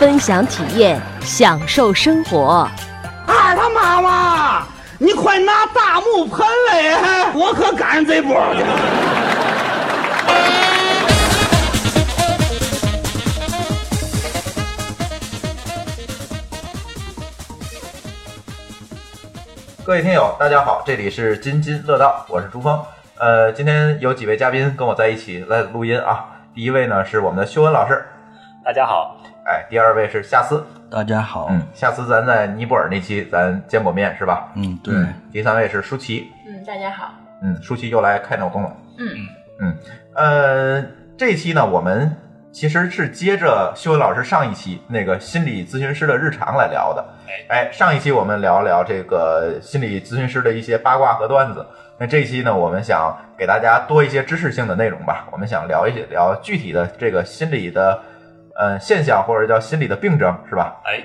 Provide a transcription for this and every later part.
分享体验，享受生活。二他妈妈，你快拿大木盆来，我可赶上这波了。各位听友，大家好，这里是津津乐道，我是朱峰。呃，今天有几位嘉宾跟我在一起来录音啊。第一位呢是我们的修文老师，大家好。哎，第二位是夏思，大家好，嗯，夏思咱在尼泊尔那期咱见过面是吧？嗯，对，第三位是舒淇，嗯，大家好，嗯，舒淇又来开脑洞了，嗯。嗯，呃，这一期呢，我们其实是接着修文老师上一期那个心理咨询师的日常来聊的。哎，上一期我们聊了聊这个心理咨询师的一些八卦和段子，那这一期呢，我们想给大家多一些知识性的内容吧。我们想聊一些聊具体的这个心理的呃现象，或者叫心理的病症，是吧？哎，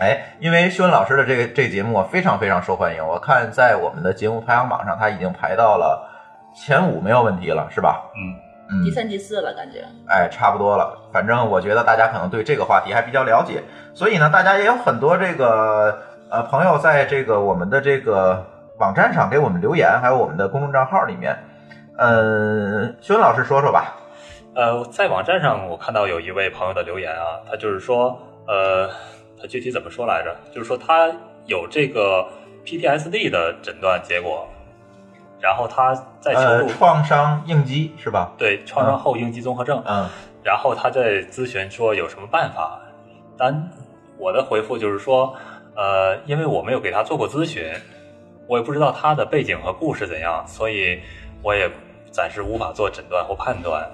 哎，因为薛文老师的这个这个节目啊非常非常受欢迎，我看在我们的节目排行榜上，他已经排到了前五没有问题了，是吧？嗯嗯第，三、第四了，感觉。哎，差不多了。反正我觉得大家可能对这个话题还比较了解，所以呢，大家也有很多这个呃朋友在这个我们的这个网站上给我们留言，还有我们的公众账号里面。嗯，修文老师说说吧。呃，在网站上我看到有一位朋友的留言啊，他就是说，呃，他具体怎么说来着？就是说他有这个 PTSD 的诊断结果，然后他在求呃，助、创伤应激是吧？对创伤后应激综合症，嗯然后他在咨询说有什么办法。但我的回复就是说，呃，因为我没有给他做过咨询，我也不知道他的背景和故事怎样，所以我也暂时无法做诊断或判断。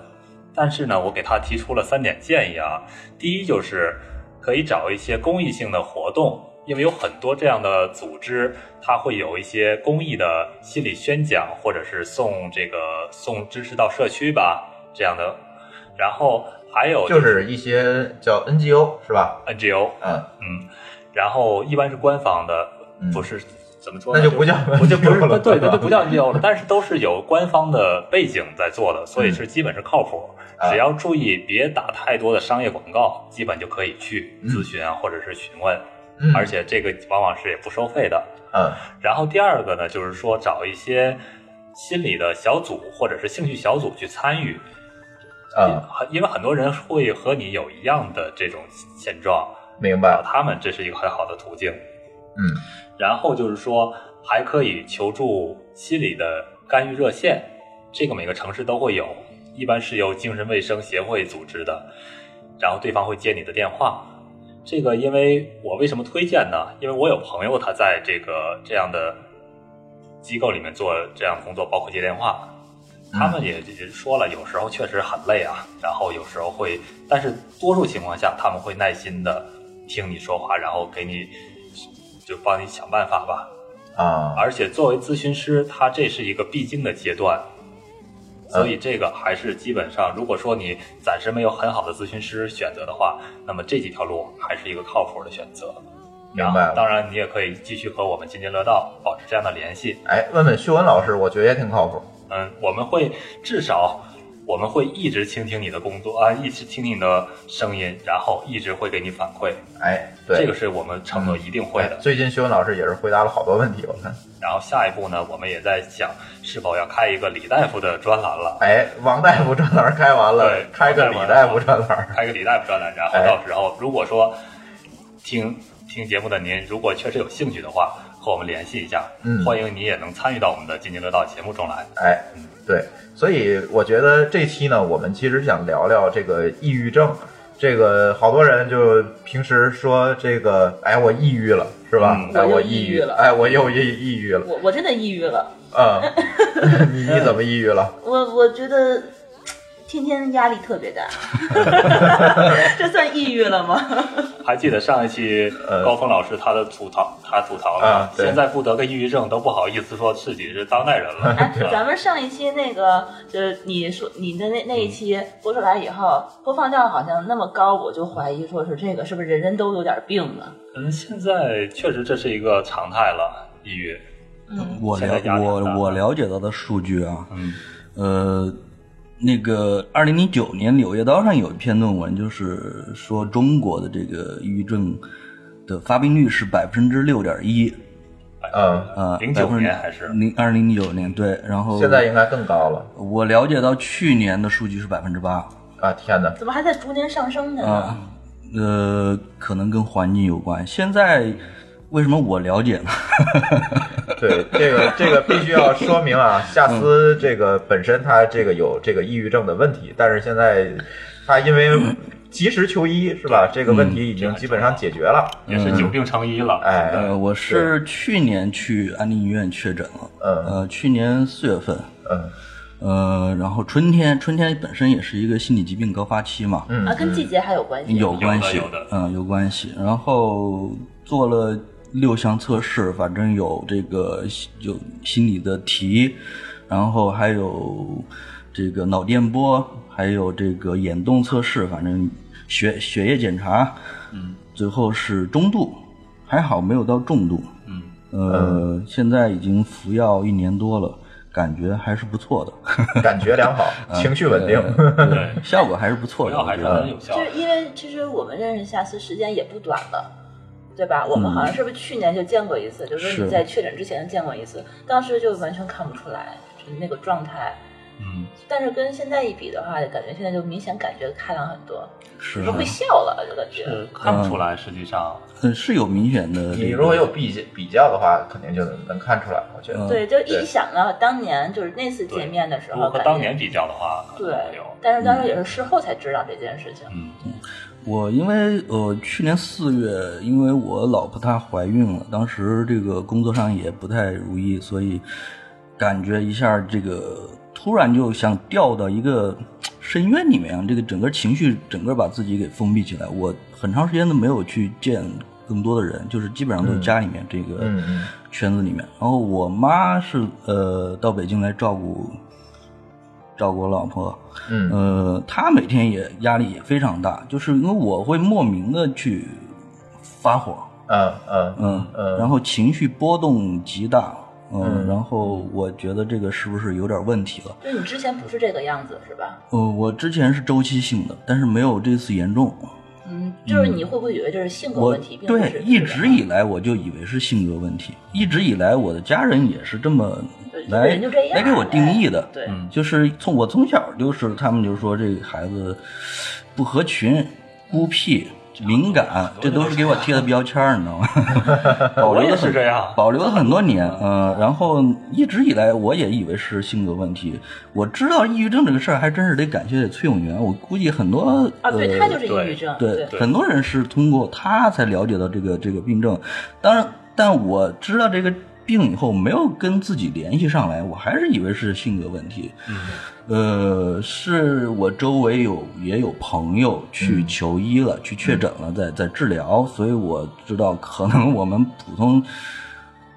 但是呢，我给他提出了三点建议啊。第一就是可以找一些公益性的活动，因为有很多这样的组织，它会有一些公益的心理宣讲，或者是送这个送知识到社区吧这样的。然后还有就是一些叫 NGO 是吧？NGO，嗯，嗯，然后一般是官方的，嗯不是怎么说呢？那就不叫不就不是了对，那就不叫 NGO 了，但是都是有官方的背景在做的，所以是基本是靠谱。啊只要注意别打太多的商业广告，基本就可以去咨询啊，或者是询问，嗯而且这个往往是也不收费的。嗯然后第二个呢，就是说找一些心理的小组或者是兴趣小组去参与，啊，因为很多人会和你有一样的这种现状，明白找。他们这是一个很好的途径。嗯然后就是说，还可以求助心理的干预热线，这个每个城市都会有，一般是由精神卫生协会组织的，然后对方会接你的电话。这个因为我为什么推荐呢？因为我有朋友他在这个这样的机构里面做这样的工作，包括接电话。他们也也说了，有时候确实很累啊，然后有时候会，但是多数情况下他们会耐心的听你说话，然后给你就帮你想办法吧。啊，而且作为咨询师，他这是一个必经的阶段，所以这个还是基本上，如果说你暂时没有很好的咨询师选择的话，那么这几条路还是一个靠谱的选择。明白了当然，你也可以继续和我们津津乐道保持这样的联系。哎，问问旭文老师，我觉得也挺靠谱。嗯，我们会至少我们会一直倾听你的工作啊，一直听听你的声音，然后一直会给你反馈。哎，对，这个是我们承诺一定会的。最近修文老师也是回答了好多问题，我看。然后下一步呢，我们也在想是否要开一个李大夫的专栏了。哎，王大夫专栏开完了对，开个李大夫专栏。开个李大夫专栏，然后哎到时候如果说听听节目的您，如果确实有兴趣的话，和我们联系一下，嗯欢迎你也能参与到我们的津津乐道节目中来。哎，对，所以我觉得这期呢，我们其实想聊聊这个抑郁症。这个好多人就平时说这个，哎，我抑郁了，是吧？嗯哎，我抑郁了哎，我又抑抑郁了。我我真的抑郁了，嗯，你你怎么抑郁了？我我觉得天天压力特别大，这算抑郁了吗？还记得上一期呃高峰老师他的吐槽，他吐槽了啊，现在不得个抑郁症都不好意思说自己是当代人了。哎咱们上一期那个，就是你说你的那那一期播出来以后，播放量好像那么高，我就怀疑说是这个是不是人人都有点病啊？嗯，现在确实这是一个常态了，抑郁。嗯，我了我我了解到的数据啊，嗯，呃，那个二零零九年《柳叶刀》上有一篇论文，就是说中国的这个抑郁症的发病率是百分之六点一，嗯，呃，零九年还是零二零零九年对，然后现在应该更高了我了解到去年的数据是百分之八，啊！天哪，怎么还在逐年上升呢？啊，呃，可能跟环境有关。现在为什么我了解呢？对这个这个必须要说明啊，夏斯这个本身他这个有这个抑郁症的问题，但是现在他因为及时求医是吧？这个问题已经基本上解决了。也是久病成医了。哎，呃，我是去年去安定医院确诊了，嗯呃，去年四月份，嗯呃，然后春天，春天本身也是一个心理疾病高发期嘛，嗯啊，跟季节还有关系？有关系，有的嗯，有关系。然后做了六项测试，反正有这个有心理的题，然后还有这个脑电波，还有这个眼动测试，反正血血液检查，嗯，最后是中度，还好没有到重度，嗯，呃，现在已经服药一年多了。感觉还是不错的，感觉良好，情绪稳定。对，效果还是不错的，还是很有效就。是因为其实我们认识夏思时间也不短了。对吧？我们好像是不是去年就见过一次？就是说是你在确诊之前见过一次，当时就完全看不出来，就是那个状态。嗯，但是跟现在一比的话，感觉现在就明显感觉开朗很多，是就会笑了，就感觉。是看不出来，实际上嗯是有明显的、你如果有比比较的话，肯定就能能看出来。我觉得，嗯对，就一想到当年就是那次见面的时候，和感觉当年比较的话，对有。，但是当时也是事后才知道这件事情。嗯，我因为呃去年四月，因为我老婆她怀孕了，当时这个工作上也不太如意，所以感觉一下这个突然就想掉到一个深渊里面，这个整个情绪整个把自己给封闭起来。我很长时间都没有去见更多的人，就是基本上都是家里面这个圈子里面。然后我妈是呃到北京来照顾照顾我老婆，嗯。呃，她每天也压力也非常大，就是因为我会莫名的去发火，嗯嗯。嗯嗯。然后情绪波动极大，嗯，嗯然后我觉得这个是不是有点问题了？就是你之前不是这个样子，是吧？呃，我之前是周期性的，但是没有这次严重。嗯，就是你会不会以为这是性格问题，对一直以来我就以为是性格问题，一直以来我的家人也是这么对来人就这样来给我定义的。对，嗯就是从我从小就是他们就说这个孩子不合群、孤僻、敏感，这都是给我贴的标签儿，你知道吗？保留的是这样。保留了很多年，嗯、然后一直以来我也以为是性格问题。我知道抑郁症这个事儿，还真是得感谢崔永元。我估计很多啊，对呃他就是抑郁症，对，对很多人是通过他才了解到这个这个病症。当然，但我知道这个病以后，没有跟自己联系上来，我还是以为是性格问题。嗯，呃，是我周围有也有朋友去求医了，去确诊了，在在治疗，所以我知道可能 我们普通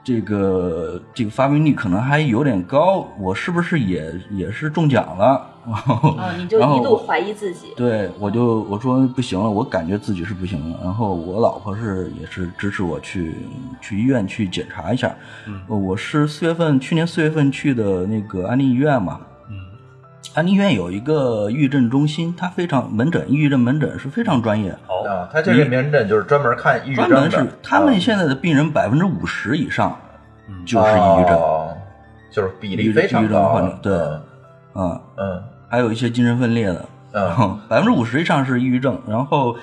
这个这个发病率可能还有点高，我是不是也也是中奖了？然后啊，你就一度怀疑自己，对，我就我说不行了，我感觉自己是不行了。然后我老婆是也是支持我去去医院去检查一下。嗯，我是四月份去年四月份去的那个安定医院嘛。嗯，安定医院有一个抑郁症中心，它非常门诊，抑郁症门诊是非常专业，好，啊，他这个门诊就是专门看抑郁症的，专门是他们啊现在的病人百分之五十以上就是抑郁症。哦就是比例非常抑郁症高患者对。嗯。嗯，嗯。还有一些精神分裂的，嗯。百分之五十以上是抑郁症，然后，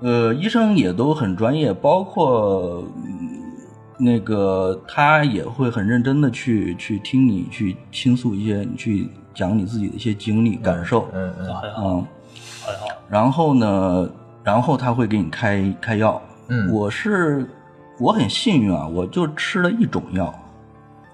呃，医生也都很专业，包括、嗯那个他也会很认真的去去听你去倾诉一些，你去讲你自己的一些经历感受，嗯嗯很好，嗯，很好。然后呢，然后他会给你开开药，嗯。我是我很幸运啊，我就吃了一种药，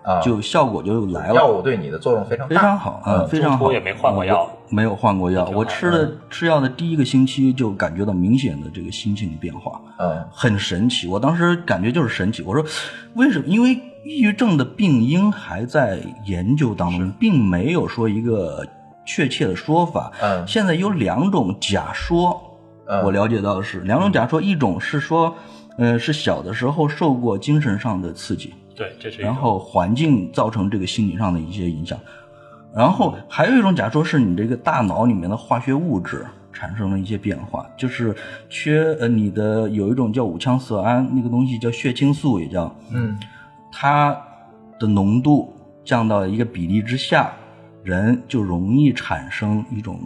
啊，就效果就来了，药物对你的作用非常，非常好啊，嗯。非常好，也没换过药。没有换过药，我吃的吃药的第一个星期就感觉到明显的这个心情变化，嗯。很神奇。我当时感觉就是神奇，我说为什么？因为抑郁症的病因还在研究当中，并没有说一个确切的说法。嗯。现在有两种假说，嗯。我了解到的是两种假说，一种是说，呃，是小的时候受过精神上的刺激，对，这是然后环境造成这个心理上的一些影响，然后还有一种假说是你这个大脑里面的化学物质产生了一些变化，就是缺呃你的有一种叫五羟色胺那个东西叫血清素，也叫嗯它的浓度降到一个比例之下，人就容易产生一种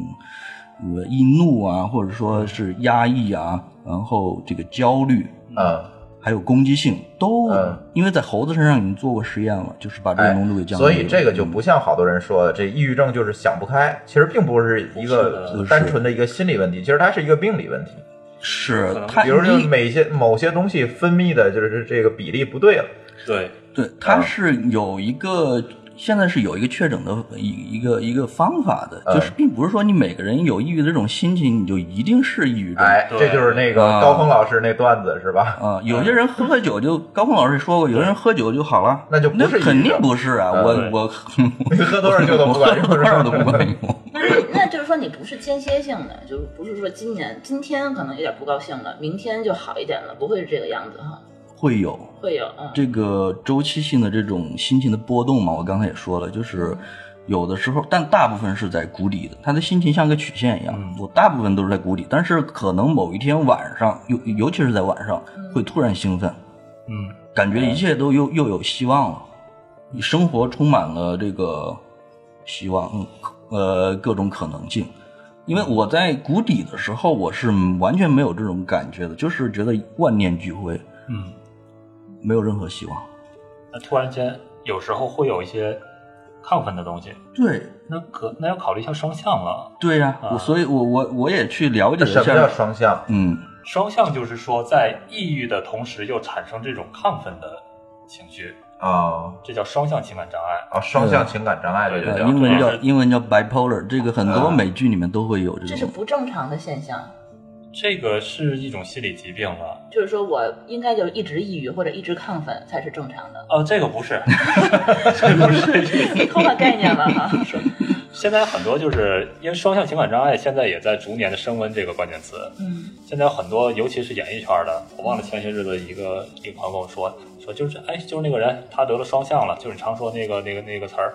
呃易怒啊，或者说是压抑啊，然后这个焦虑，嗯，还有攻击性，都、嗯因为在猴子身上已经做过实验了，就是把这个哎浓度给降低了。所以这个就不像好多人说的，这抑郁症就是想不开，其实并不是一个单纯的一个心理问题，其实它是一个病理问题。是它，比如说你每些某些东西分泌的就是这个比例不对了。对对，它啊是有一个。现在是有一个确诊的一一个一个方法的，嗯就是并不是说你每个人有抑郁的这种心情，你就一定是抑郁症。哎，对这就是那个啊高峰老师那段子是吧？啊，有些人喝喝酒就高峰老师也说过，有人喝酒就好了，那就不是抑郁症肯定不是啊！嗯我我喝多少酒都不管用喝多少都不管用。那就是说你不是间歇性的，就是不是说今年今天可能有点不高兴了，明天就好一点了，不会是这个样子哈？会有会有，嗯，这个周期性的这种心情的波动嘛，我刚才也说了，就是有的时候，但大部分是在谷底的，他的心情像个曲线一样，我大部分都是在谷底，但是可能某一天晚上，尤尤其是在晚上，会突然兴奋，嗯。感觉一切都又又有希望了，你生活充满了这个希望，嗯，呃，各种可能性。因为我在谷底的时候，我是完全没有这种感觉的，就是觉得万念俱灰，嗯，没有任何希望。那突然间有时候会有一些亢奋的东西，对，那可那要考虑一下双向了。对呀、啊我所以我我我也去了解了一什么叫下，双向？嗯，双向就是说，在抑郁的同时又产生这种亢奋的情绪，啊这叫双向情感障碍。啊，双向情感障碍对叫呃英文叫英文叫 bipolar，这个很多啊美剧里面都会有这种这是。不正常的现象。这个是一种心理疾病了。就是说我应该就一直抑郁或者一直亢奋才是正常的，呃，这个不是，这不是。偷换概念了哈。现在很多就是因为双向情感障碍，现在也在逐年的升温这个关键词。嗯，现在有很多，尤其是演艺圈的，我忘了前些日子一个一个朋友跟我说，说就是哎，就是那个人他得了双向了，就是你常说那个那个那个词儿，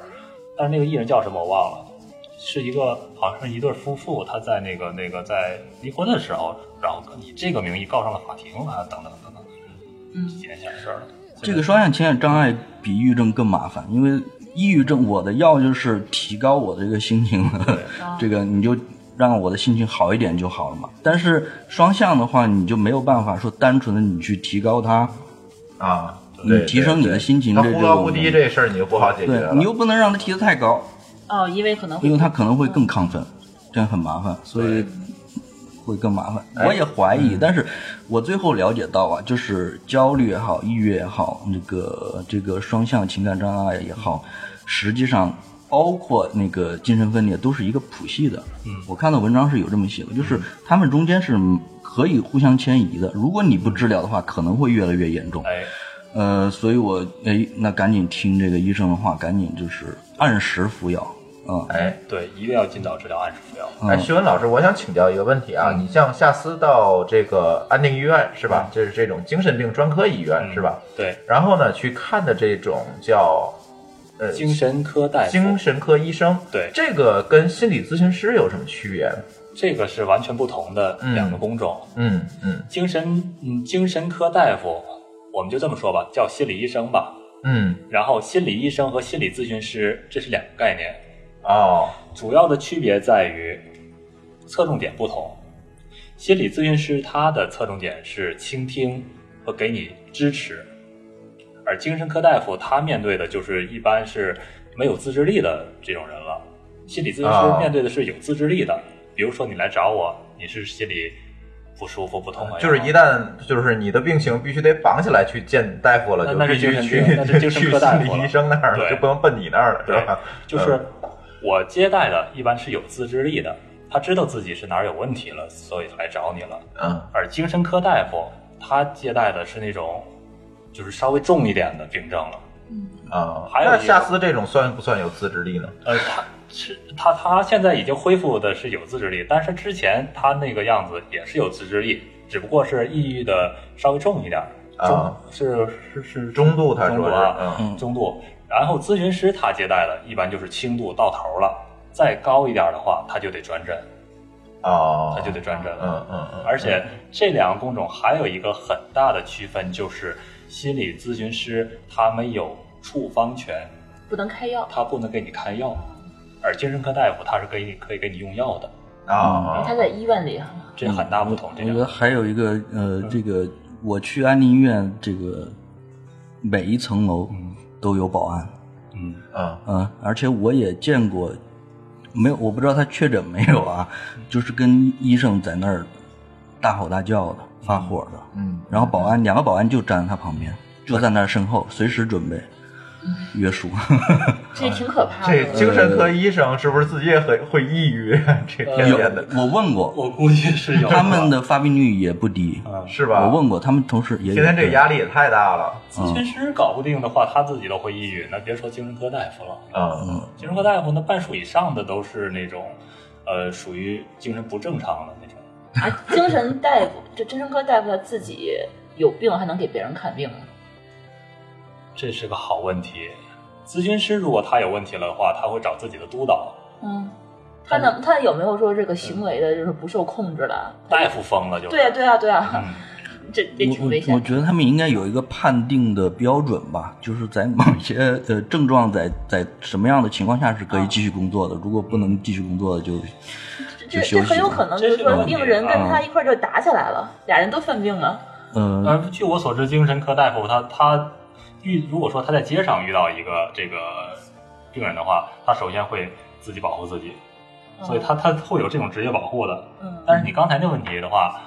但是那个艺人叫什么我忘了，是一个好像是一对夫妇，他在那个那个在离婚的时候，然后以这个名义告上了法庭啊，等等等等，嗯几年前的事儿了。这个双向情感障碍比抑郁症更麻烦，因为抑郁症我的药就是提高我的这个心情，这个你就让我的心情好一点就好了嘛。但是双向的话，你就没有办法说单纯的你去提高它，啊，你提升你的心情忽高忽低这事儿你就不好解决了。对你又不能让它提得太高，哦，因为可能会因为他可能会更亢奋，这样很麻烦，所以会更麻烦。哎我也怀疑，嗯但是我最后了解到啊，就是焦虑也好，抑郁也好，那个这个双向情感障碍也好，实际上包括那个精神分裂都是一个谱系的。嗯我看到文章是有这么写的，就是他们中间是可以互相迁移的。如果你不治疗的话，可能会越来越严重。哎，呃，所以我哎，那赶紧听这个医生的话，赶紧就是按时服药啊。哎对，一定要尽早治疗，按时服药。嗯哎，徐文老师，我想请教一个问题啊，你像夏思到这个安定医院是吧？就是这种精神病专科医院是吧？对，然后呢，去看的这种叫呃精神科大夫，精神科医生，对这个跟心理咨询师有什么区别？这个是完全不同的两个工种。嗯嗯精神嗯，精神科大夫，我们就这么说吧，叫心理医生吧。嗯，然后心理医生和心理咨询师这是两个概念，哦，主要的区别在于侧重点不同。心理咨询师他的侧重点是倾听和给你支持，而精神科大夫他面对的就是一般是没有自制力的这种人了。心理咨询啊师面对的是有自制力的，比如说你来找我，你是心里不舒服不痛快，就是一旦就是你的病情必须得绑起来去见大夫了，那就去病那是精神去科大夫了心理医生那儿了，对就不能奔你那儿了，是对吧？，就是我接待的一般是有自制力的，他知道自己是哪儿有问题了，所以来找你了。嗯而精神科大夫他接待的是那种就是稍微重一点的病症了。啊，还有夏思这种算不算有自制力呢？呃，他是他他现在已经恢复的是有自制力，但是之前他那个样子也是有自制力，只不过是抑郁的稍微重一点儿，啊是是是中度他说是中度。然后咨询师他接待的一般就是轻度到头了，再高一点的话他就得转诊，哦，他就得转诊了。嗯嗯嗯，而且这两个工种还有一个很大的区分，就是心理咨询师他没有处方权，不能开药，他不能给你开药，而精神科大夫他是可以可以给你用药的，啊，他在医院里，这很大不同。这我觉得个还有一个呃，这个我去安宁医院，这个每一层楼都有保安，嗯啊。嗯，而且我也见过，没有我不知道他确诊没有啊，就是跟医生在那儿大吼大叫的、发火的，嗯，然后保安两个保安就站在他旁边，就在那儿身后，随时准备约束。这挺可怕的这。精神科医生是不是自己也很会抑郁？这天天的，我问过，我估计是有他们的发病率也不低。是吧？我问过，他们同事也有天天这压力也太大了。咨询师搞不定的话，他自己都会抑郁，那别说精神科大夫了。嗯精神科大夫那半数以上的都是那种，呃，属于精神不正常的那种。啊，精神大夫，这精神科大夫他自己有病还能给别人看病吗？这是个好问题。咨询师如果他有问题了的话，他会找自己的督导。嗯，他能他有没有说这个行为的就是不受控制了？大夫疯了就是。对啊对啊对啊，嗯，这这挺我危险。我我觉得他们应该有一个判定的标准吧，就是在某些呃症状在在什么样的情况下是可以继续工作的，如果不能继续工作的就这这就休息很有可能就是说病人跟啊他一块儿就打起来了，俩人都犯病了。呃呃，据我所知，精神科大夫他他遇如果说他在街上遇到一个这个病人的话，他首先会自己保护自己，所以他他会有这种职业保护的。嗯但是你刚才那问题的话，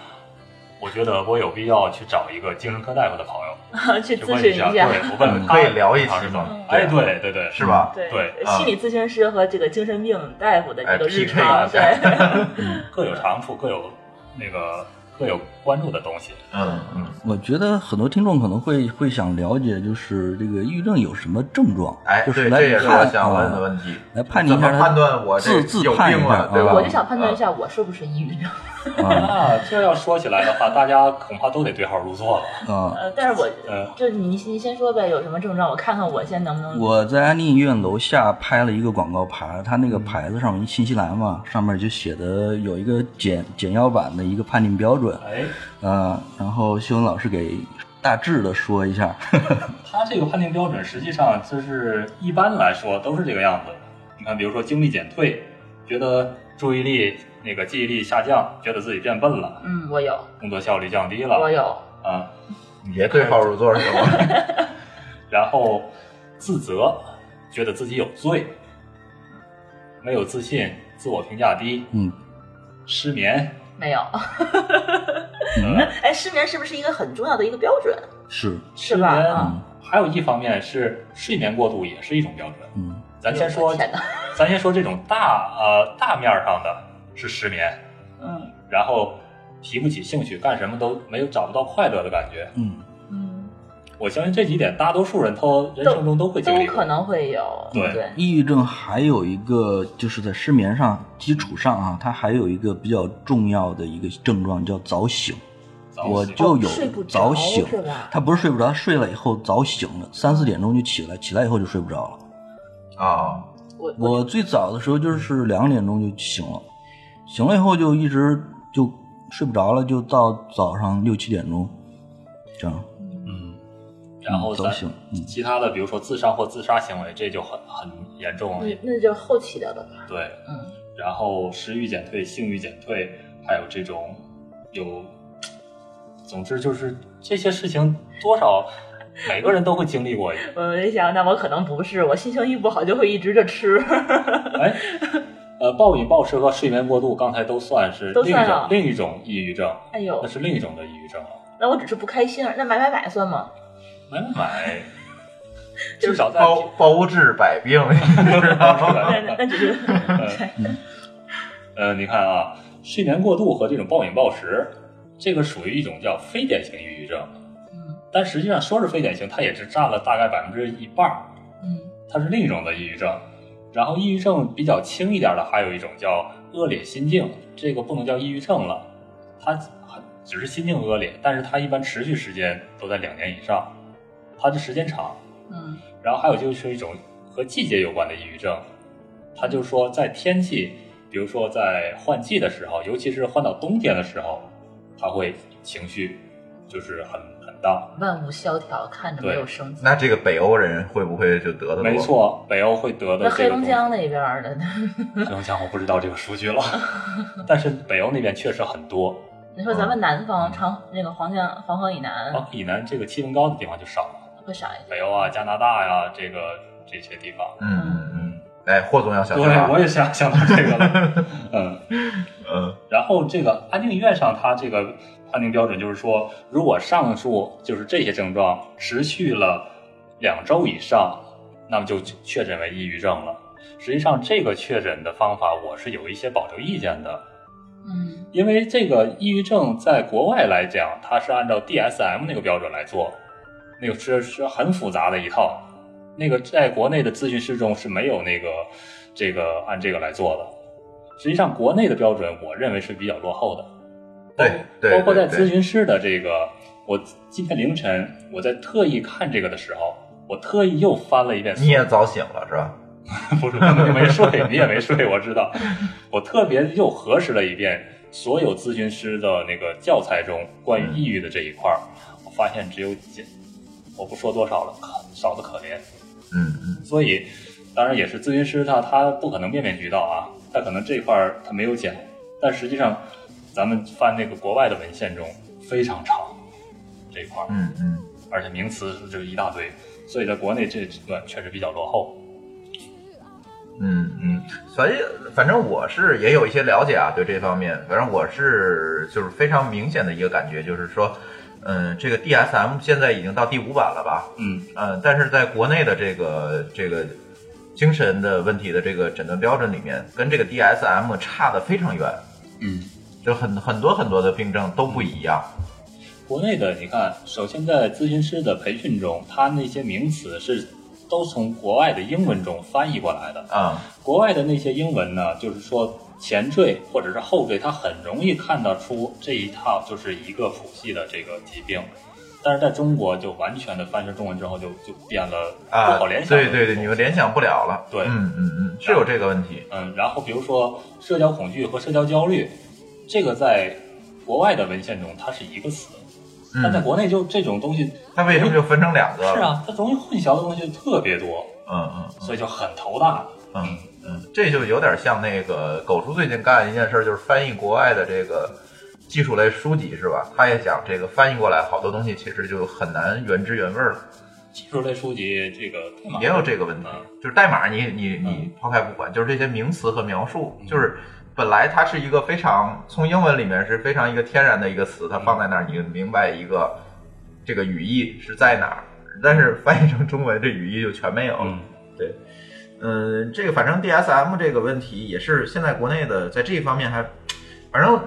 我觉得我有必要去找一个精神科大夫的朋友 去去，咨询一下。对我问问他可以聊一期他是怎么嘛哎，对对对，是吧？对心理咨询师和这个精神病大夫的这个哎日常，对，各有长处，各有那个各有关注的东西。嗯嗯，我觉得很多听众可能会会想了解，就是这个抑郁症有什么症状？哎，就是这也是我判想问的啊问题。来判定一下判断我这自自有判一下病了，对吧？啊我就想判断一下我是不是抑郁症。啊啊，这要说起来的话，大家恐怕都得对号入座了。啊！呃，但是我嗯就你你先说呗，有什么症状？我看看我现在能不能。我在安定医院楼下拍了一个广告牌，它那个牌子上面新西兰嘛，上面就写的有一个简简要版的一个判定标准，哎，呃，然后修文老师给大致的说一下，他这个判定标准实际上就是一般来说都是这个样子。你看，比如说精力减退，觉得注意力那个记忆力下降，觉得自己变笨了，嗯，我有，工作效率降低了，我有。啊，你别对号入座是吧？然后自责，觉得自己有罪，没有自信，自我评价低，嗯，失眠，没有，嗯，哎，失眠是不是一个很重要的一个标准？是，是吧？还有一方面是睡眠过度也是一种标准。嗯咱先说 咱先说这种大呃大面儿上的是失眠，嗯然后提不起兴趣，干什么都没有找不到快乐的感觉。嗯嗯，我相信这几点大多数人都人生中都会经历过。都可能会有。对对，抑郁症还有一个就是在失眠上基础上啊，它还有一个比较重要的一个症状叫早醒。我就有睡不着早醒，他不是睡不着，他睡了以后早醒了，三四点钟就起来，起来以后就睡不着了。啊，我我最早的时候就是两点钟就醒了，醒了以后就一直就睡不着了，就到早上六七点钟，这样。嗯，然后咱早醒嗯其他的，比如说自伤或自杀行为，这就很很严重了。那那就是后期的了吧？对，嗯，然后食欲减退、性欲减退，还有这种有，总之就是这些事情多少每个人都会经历过。我一想，那我可能不是，我心情一不好就会一直着吃。哎，呃，暴饮暴食和睡眠过度，刚才都算是另一种另一种抑郁症，哎呦那，是另一种的抑郁症了。那我只是不开心，那买买买算吗？买买买，至少在包包治百病，你知道吗？那只是 呃，你看啊，睡眠过度和这种暴饮暴食，这个属于一种叫非典型抑郁症。嗯但实际上说是非典型，它也是占了大概百分之一半儿，嗯它是另一种的抑郁症。然后抑郁症比较轻一点的，还有一种叫恶劣心境，这个不能叫抑郁症了，它很只是心境恶劣，但是它一般持续时间都在两年以上，它的时间长。嗯然后还有就是一种和季节有关的抑郁症，它就是说在天气，比如说在换季的时候，尤其是换到冬天的时候，他会情绪就是很很大。万物萧条，看着没有生机。那这个北欧人会不会就得的多？没，错，北欧会得的那黑龙江那边儿的，黑龙江我不知道这个数据了，但是北欧那边确实很多。你说咱们南方长那个黄江黄河以南啊，以南这个气温高的地方就少了，会少一点。北欧啊、加拿大呀、这个这些地方。嗯嗯嗯，哎，霍总要想对，想啊，我也想想到这个了。嗯，嗯然后这个安定医院上，它这个判定标准就是说，如果上述就是这些症状持续了两周以上，那么就确诊为抑郁症了。实际上，这个确诊的方法我是有一些保留意见的，嗯因为这个抑郁症在国外来讲，它是按照 DSM 那个标准来做，那个是是很复杂的一套，那个在国内的咨询师中是没有那个这个按这个来做的。实际上，国内的标准我认为是比较落后的。对对，包括在咨询师的这个，我今天凌晨我在特意看这个的时候，我特意又翻了一遍。你也早醒了是吧？不是，没睡，你也没睡，我知道。我特别又核实了一遍所有咨询师的那个教材中关于抑郁的这一块儿，我发现只有几，我不说多少了，可少的可怜。嗯嗯所以，当然也是咨询师他他不可能面面俱到啊，他可能这块儿他没有讲，但实际上咱们翻那个国外的文献中非常长这一块儿，嗯嗯，而且名词是这个一大堆，所以在国内这段确实比较落后。嗯嗯，所以反正我是也有一些了解啊，对这方面，反正我是就是非常明显的一个感觉，就是说，嗯，这个 DSM 现在已经到第五版了吧？嗯，嗯，但是在国内的这个这个精神的问题的这个诊断标准里面，跟这个 DSM 差的非常远，嗯，就很很多很多的病症都不一样。国内的你看，首先在咨询师的培训中，他那些名词是都从国外的英文中翻译过来的。啊、国外的那些英文呢，就是说前缀或者是后缀，它很容易看得出这一套就是一个谱系的这个疾病。但是在中国就完全的翻成中文之后就就变了不啊，好联想、对对对，你们联想不了了。对嗯嗯嗯，是有这个问题。嗯，然后比如说社交恐惧和社交焦虑，这个在国外的文献中它是一个词，但在嗯，国内就这种东西它为什么就分成两个？是，啊，它容易混淆的东西特别多，嗯嗯所以就很头大。嗯嗯，这就有点像那个狗叔最近干的一件事，就是翻译国外的这个技术类书籍，是吧？他也讲这个翻译过来好多东西其实就很难原汁原味了，技术类书籍这个也有这个问题嗯。就是代码你你你抛开不管，就是这些名词和描述，就是本来它是一个非常从英文里面是非常一个天然的一个词，它放在那儿，你就明白一个这个语义是在哪儿，但是翻译成中文，这语义就全没有了。嗯对，嗯，这个反正 DSM 这个问题也是现在国内的在这一方面还，反正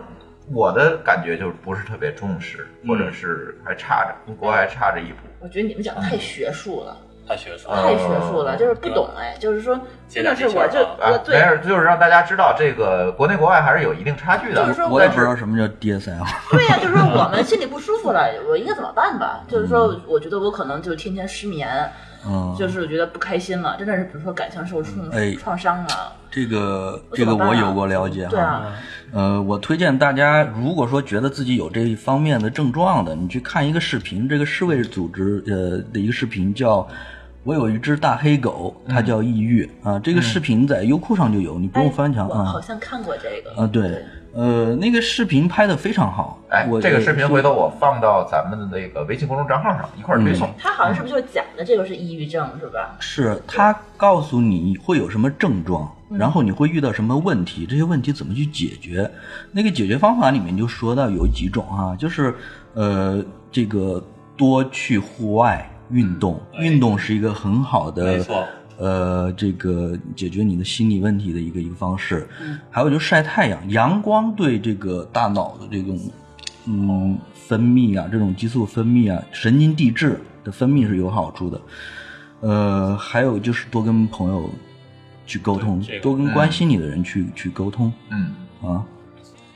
我的感觉就是不是特别重视，或者是还差着，跟国外还差着一步。我觉得你们讲的太学术了，太学术啊了。太学术了，就是不懂哎，就是说真的是我就对，没对，事，就是让大家知道这个国内国外还是有一定差距的。就是说我也不知道什么叫 DSL。对呀、就是说我们心里不舒服了，我应该怎么办吧？就是说，我觉得我可能就天天失眠，嗯，就是觉得不开心了，真的是比如说感情受创哎创伤了，这个这个我有过了解哈。对啊，呃，我推荐大家，如果说觉得自己有这一方面的症状的，你去看一个视频，这个世卫组织呃的一个视频叫。我有一只大黑狗，它叫抑郁、啊。这个视频在优酷上就有，你不用翻墙啊好。像看过这个啊，对，呃，那个视频拍的非常好。哎我，这个视频回头头我放到咱们的那个微信公众账号上一块儿推送。他好像是不是就讲的这个是抑郁症是吧？是他告诉你会有什么症状，嗯然后你会遇到什么问题，这些问题怎么去解决。那个解决方法里面就说到有几种哈、就是呃，这个多去户外，运动，运动是一个很好的，没错呃，这个解决你的心理问题的一个一个方式。还有就是晒太阳，阳光对这个大脑的这种嗯分泌啊，这种激素分泌啊，神经递质的分泌是有好处的。呃，还有就是多跟朋友去沟通，对这个多跟关心你的人去、去沟通嗯，啊。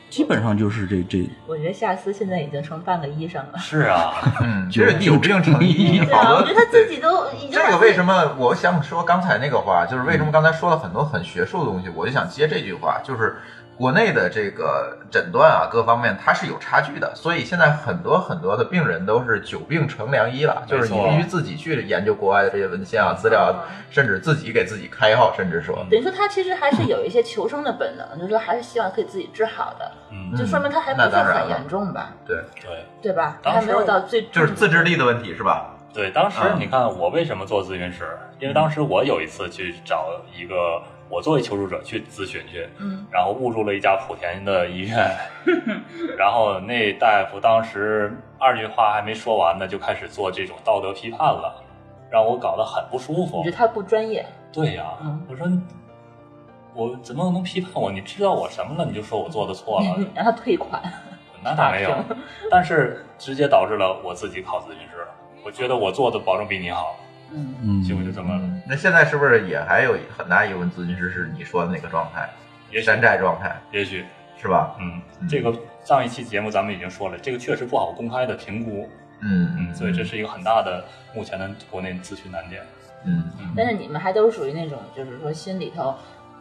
基本上就是这这我觉得夏思现在已经成半个医生了。是啊，嗯，这是有病成医，对啊，好我觉得他自己都已经这个为什么我想说刚才那个话，就是为什么刚才说了很多很学术的东西，我就想接这句话，就是国内的这个诊断啊，各方面它是有差距的，所以现在很多很多的病人都是久病成良医了，就是你必须自己去研究国外的这些文献啊、资料，甚至自己给自己开药，甚至说，等于说他其实还是有一些求生的本能，就是说还是希望可以自己治好的，嗯，就说明他还不是很严重吧，对，对。对吧？还没有到最就是自制力的问题是吧？对，当时嗯。你看我为什么做咨询师？因为当时我有一次去找一个，我作为求助者去咨询去，嗯，然后误入了一家莆田的医院，然后那大夫当时二句话还没说完呢，就开始做这种道德批判了，让我搞得很不舒服你觉得。他不专业？对呀、嗯我说我怎么能批判我？你知道我什么了？你就说我做的错了，你让他退款，那倒没有，但是直接导致了我自己考咨询师。我觉得我做的保证比你好，嗯，嗯，结果就这么了。那现在是不是也还有很大一部分咨询师是你说的那个状态，也许。山寨状态？也许，是吧？嗯。嗯，这个上一期节目咱们已经说了，这个确实不好公开的评估，嗯。嗯，所以这是一个很大的目前的国内咨询难点。嗯。但是你们还都是属于那种，就是说心里头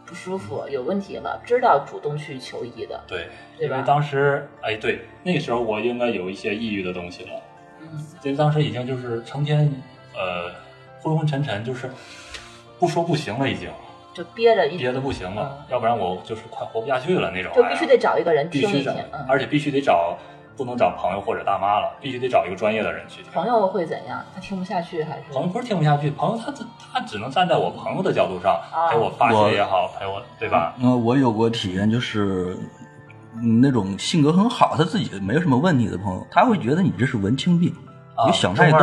不舒服、有问题了，知道主动去求医的，对，对吧？因为当时，哎，对，那个时候我应该有一些抑郁的东西了，嗯，因为当时已经就是成天呃昏昏沉沉，就是不说不行了，已经就憋着一憋的不行了嗯，要不然我就是快活不下去了那种。就必须得找一个人听一听，，嗯。而且必须得找，不能找朋友或者大妈了，必须得找一个专业的人去听。朋友会怎样？他听不下去还是？朋友不是听不下去，朋友他他只能站在我朋友的角度上啊陪我发泄也好，陪我对吧？呃，我有过体验，就是嗯那种性格很好，他自己没有什么问题的朋友，他会觉得你这是文青病，啊你想太多。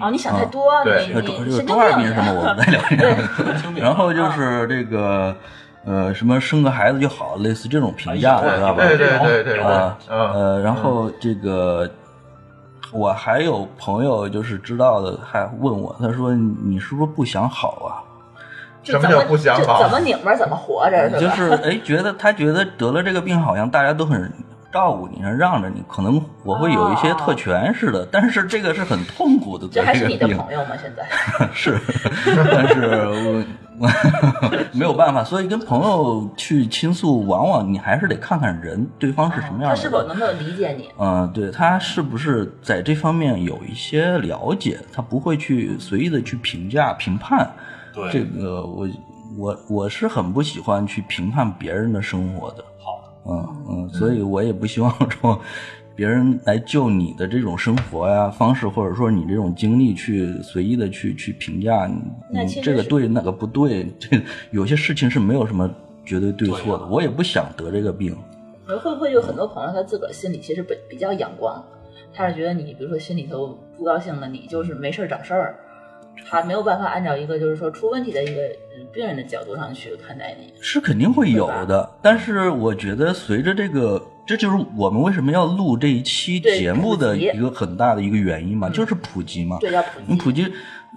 哦，你想太多，对中这你神经个中二病病是什么？我们再聊一聊。文青病然后就是这个呃，什么生个孩子就好，类似这种评价，知道吧？对对对对对，啊，嗯呃，然后这个我还有朋友就是知道的，还问我，他说你是不是不想好啊？什么叫就怎么不想好怎么拧巴怎么活着，就是哎，觉得他觉得得了这个病，好像大家都很照顾你，让着你，可能我会有一些特权似的，但是这个是很痛苦的，这还是你的朋友吗？现在 是，但是我我没有办法，所以跟朋友去倾诉，往往你还是得看看人，对方是什么样的人。他是否能够理解你？嗯，对他是不是在这方面有一些了解？他不会去随意的去评价、评判。对这个我我我是很不喜欢去评判别人的生活的。好，嗯嗯，所以我也不希望说别人来就你的这种生活呀方式，或者说你这种经历去随意的去去评价你你这个对那个不对，这有些事情是没有什么绝对对错的。对我也不想得这个病。会不会有很多朋友他自个儿心里其实比比较阳光，他是觉得你比如说心里头不高兴了，你就是没事儿找事儿，他没有办法按照一个就是说出问题的一个嗯病人的角度上去看待你。是肯定会有的，但是我觉得随着这个，这就是我们为什么要录这一期节目的一个很大的一个原因嘛，就是普及嘛。对，要普及。你普及，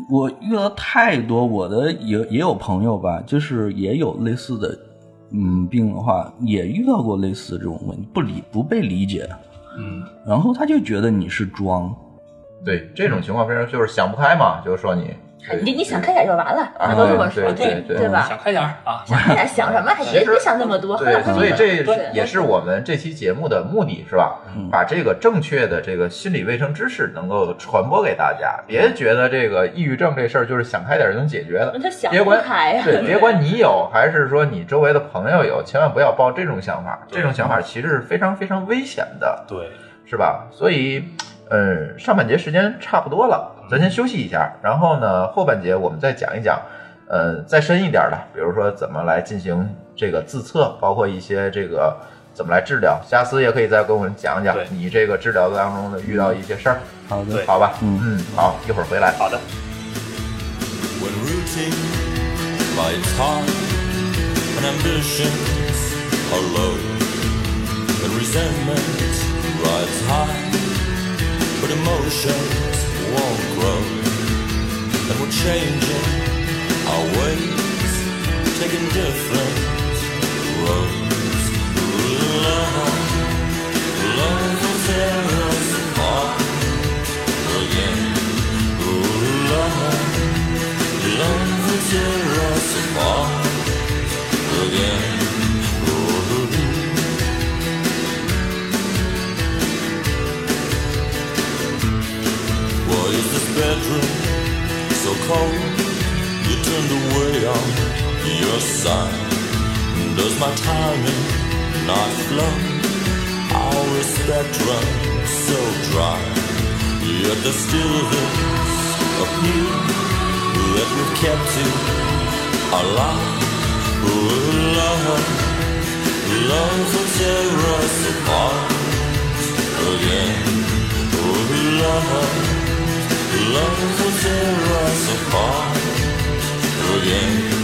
我遇到太多，我的也也有朋友吧，就是也有类似的，嗯，病的话，也遇到过类似这种问题，不理不被理解，嗯，然后他就觉得你是装，对这种情况非常就是想不开嘛，就是说你哎你你想开点就完了，都这么说，对对对吧？想开点啊，想开点想什么？还别别想那么多。对，所以这也是我们这期节目的目的，是吧？嗯把这个正确的这个心理卫生知识能够传播给大家，别觉得这个抑郁症这事儿就是想开点就能解决的。他想别管不开呀对，别管你有还是说你周围的朋友有，千万不要抱这种想法，这种想法其实是非常非常危险的。对，是吧？所以，嗯，上半节时间差不多了，咱先休息一下，然后呢，后半节我们再讲一讲，呃，再深一点的，比如说怎么来进行这个自测，包括一些这个怎么来治疗。下次也可以再跟我们讲讲你这个治疗当中的遇到一些事儿，好的，好吧？嗯嗯，好，一会儿回来。好的。when routine bites hard and ambitions are low and resentment rides high but emotions won't grow. And we're changing our ways taking different roads. Love love will tear us apart again. Love Love will tear us apart again. Bedroom so cold? You turned away on your side. Does my timing not flow? Our respect runs so dry. Yet there's still this appeal that we've kept it alive. Oh, love, love will tear us apart again. Love, love will tear us apart again.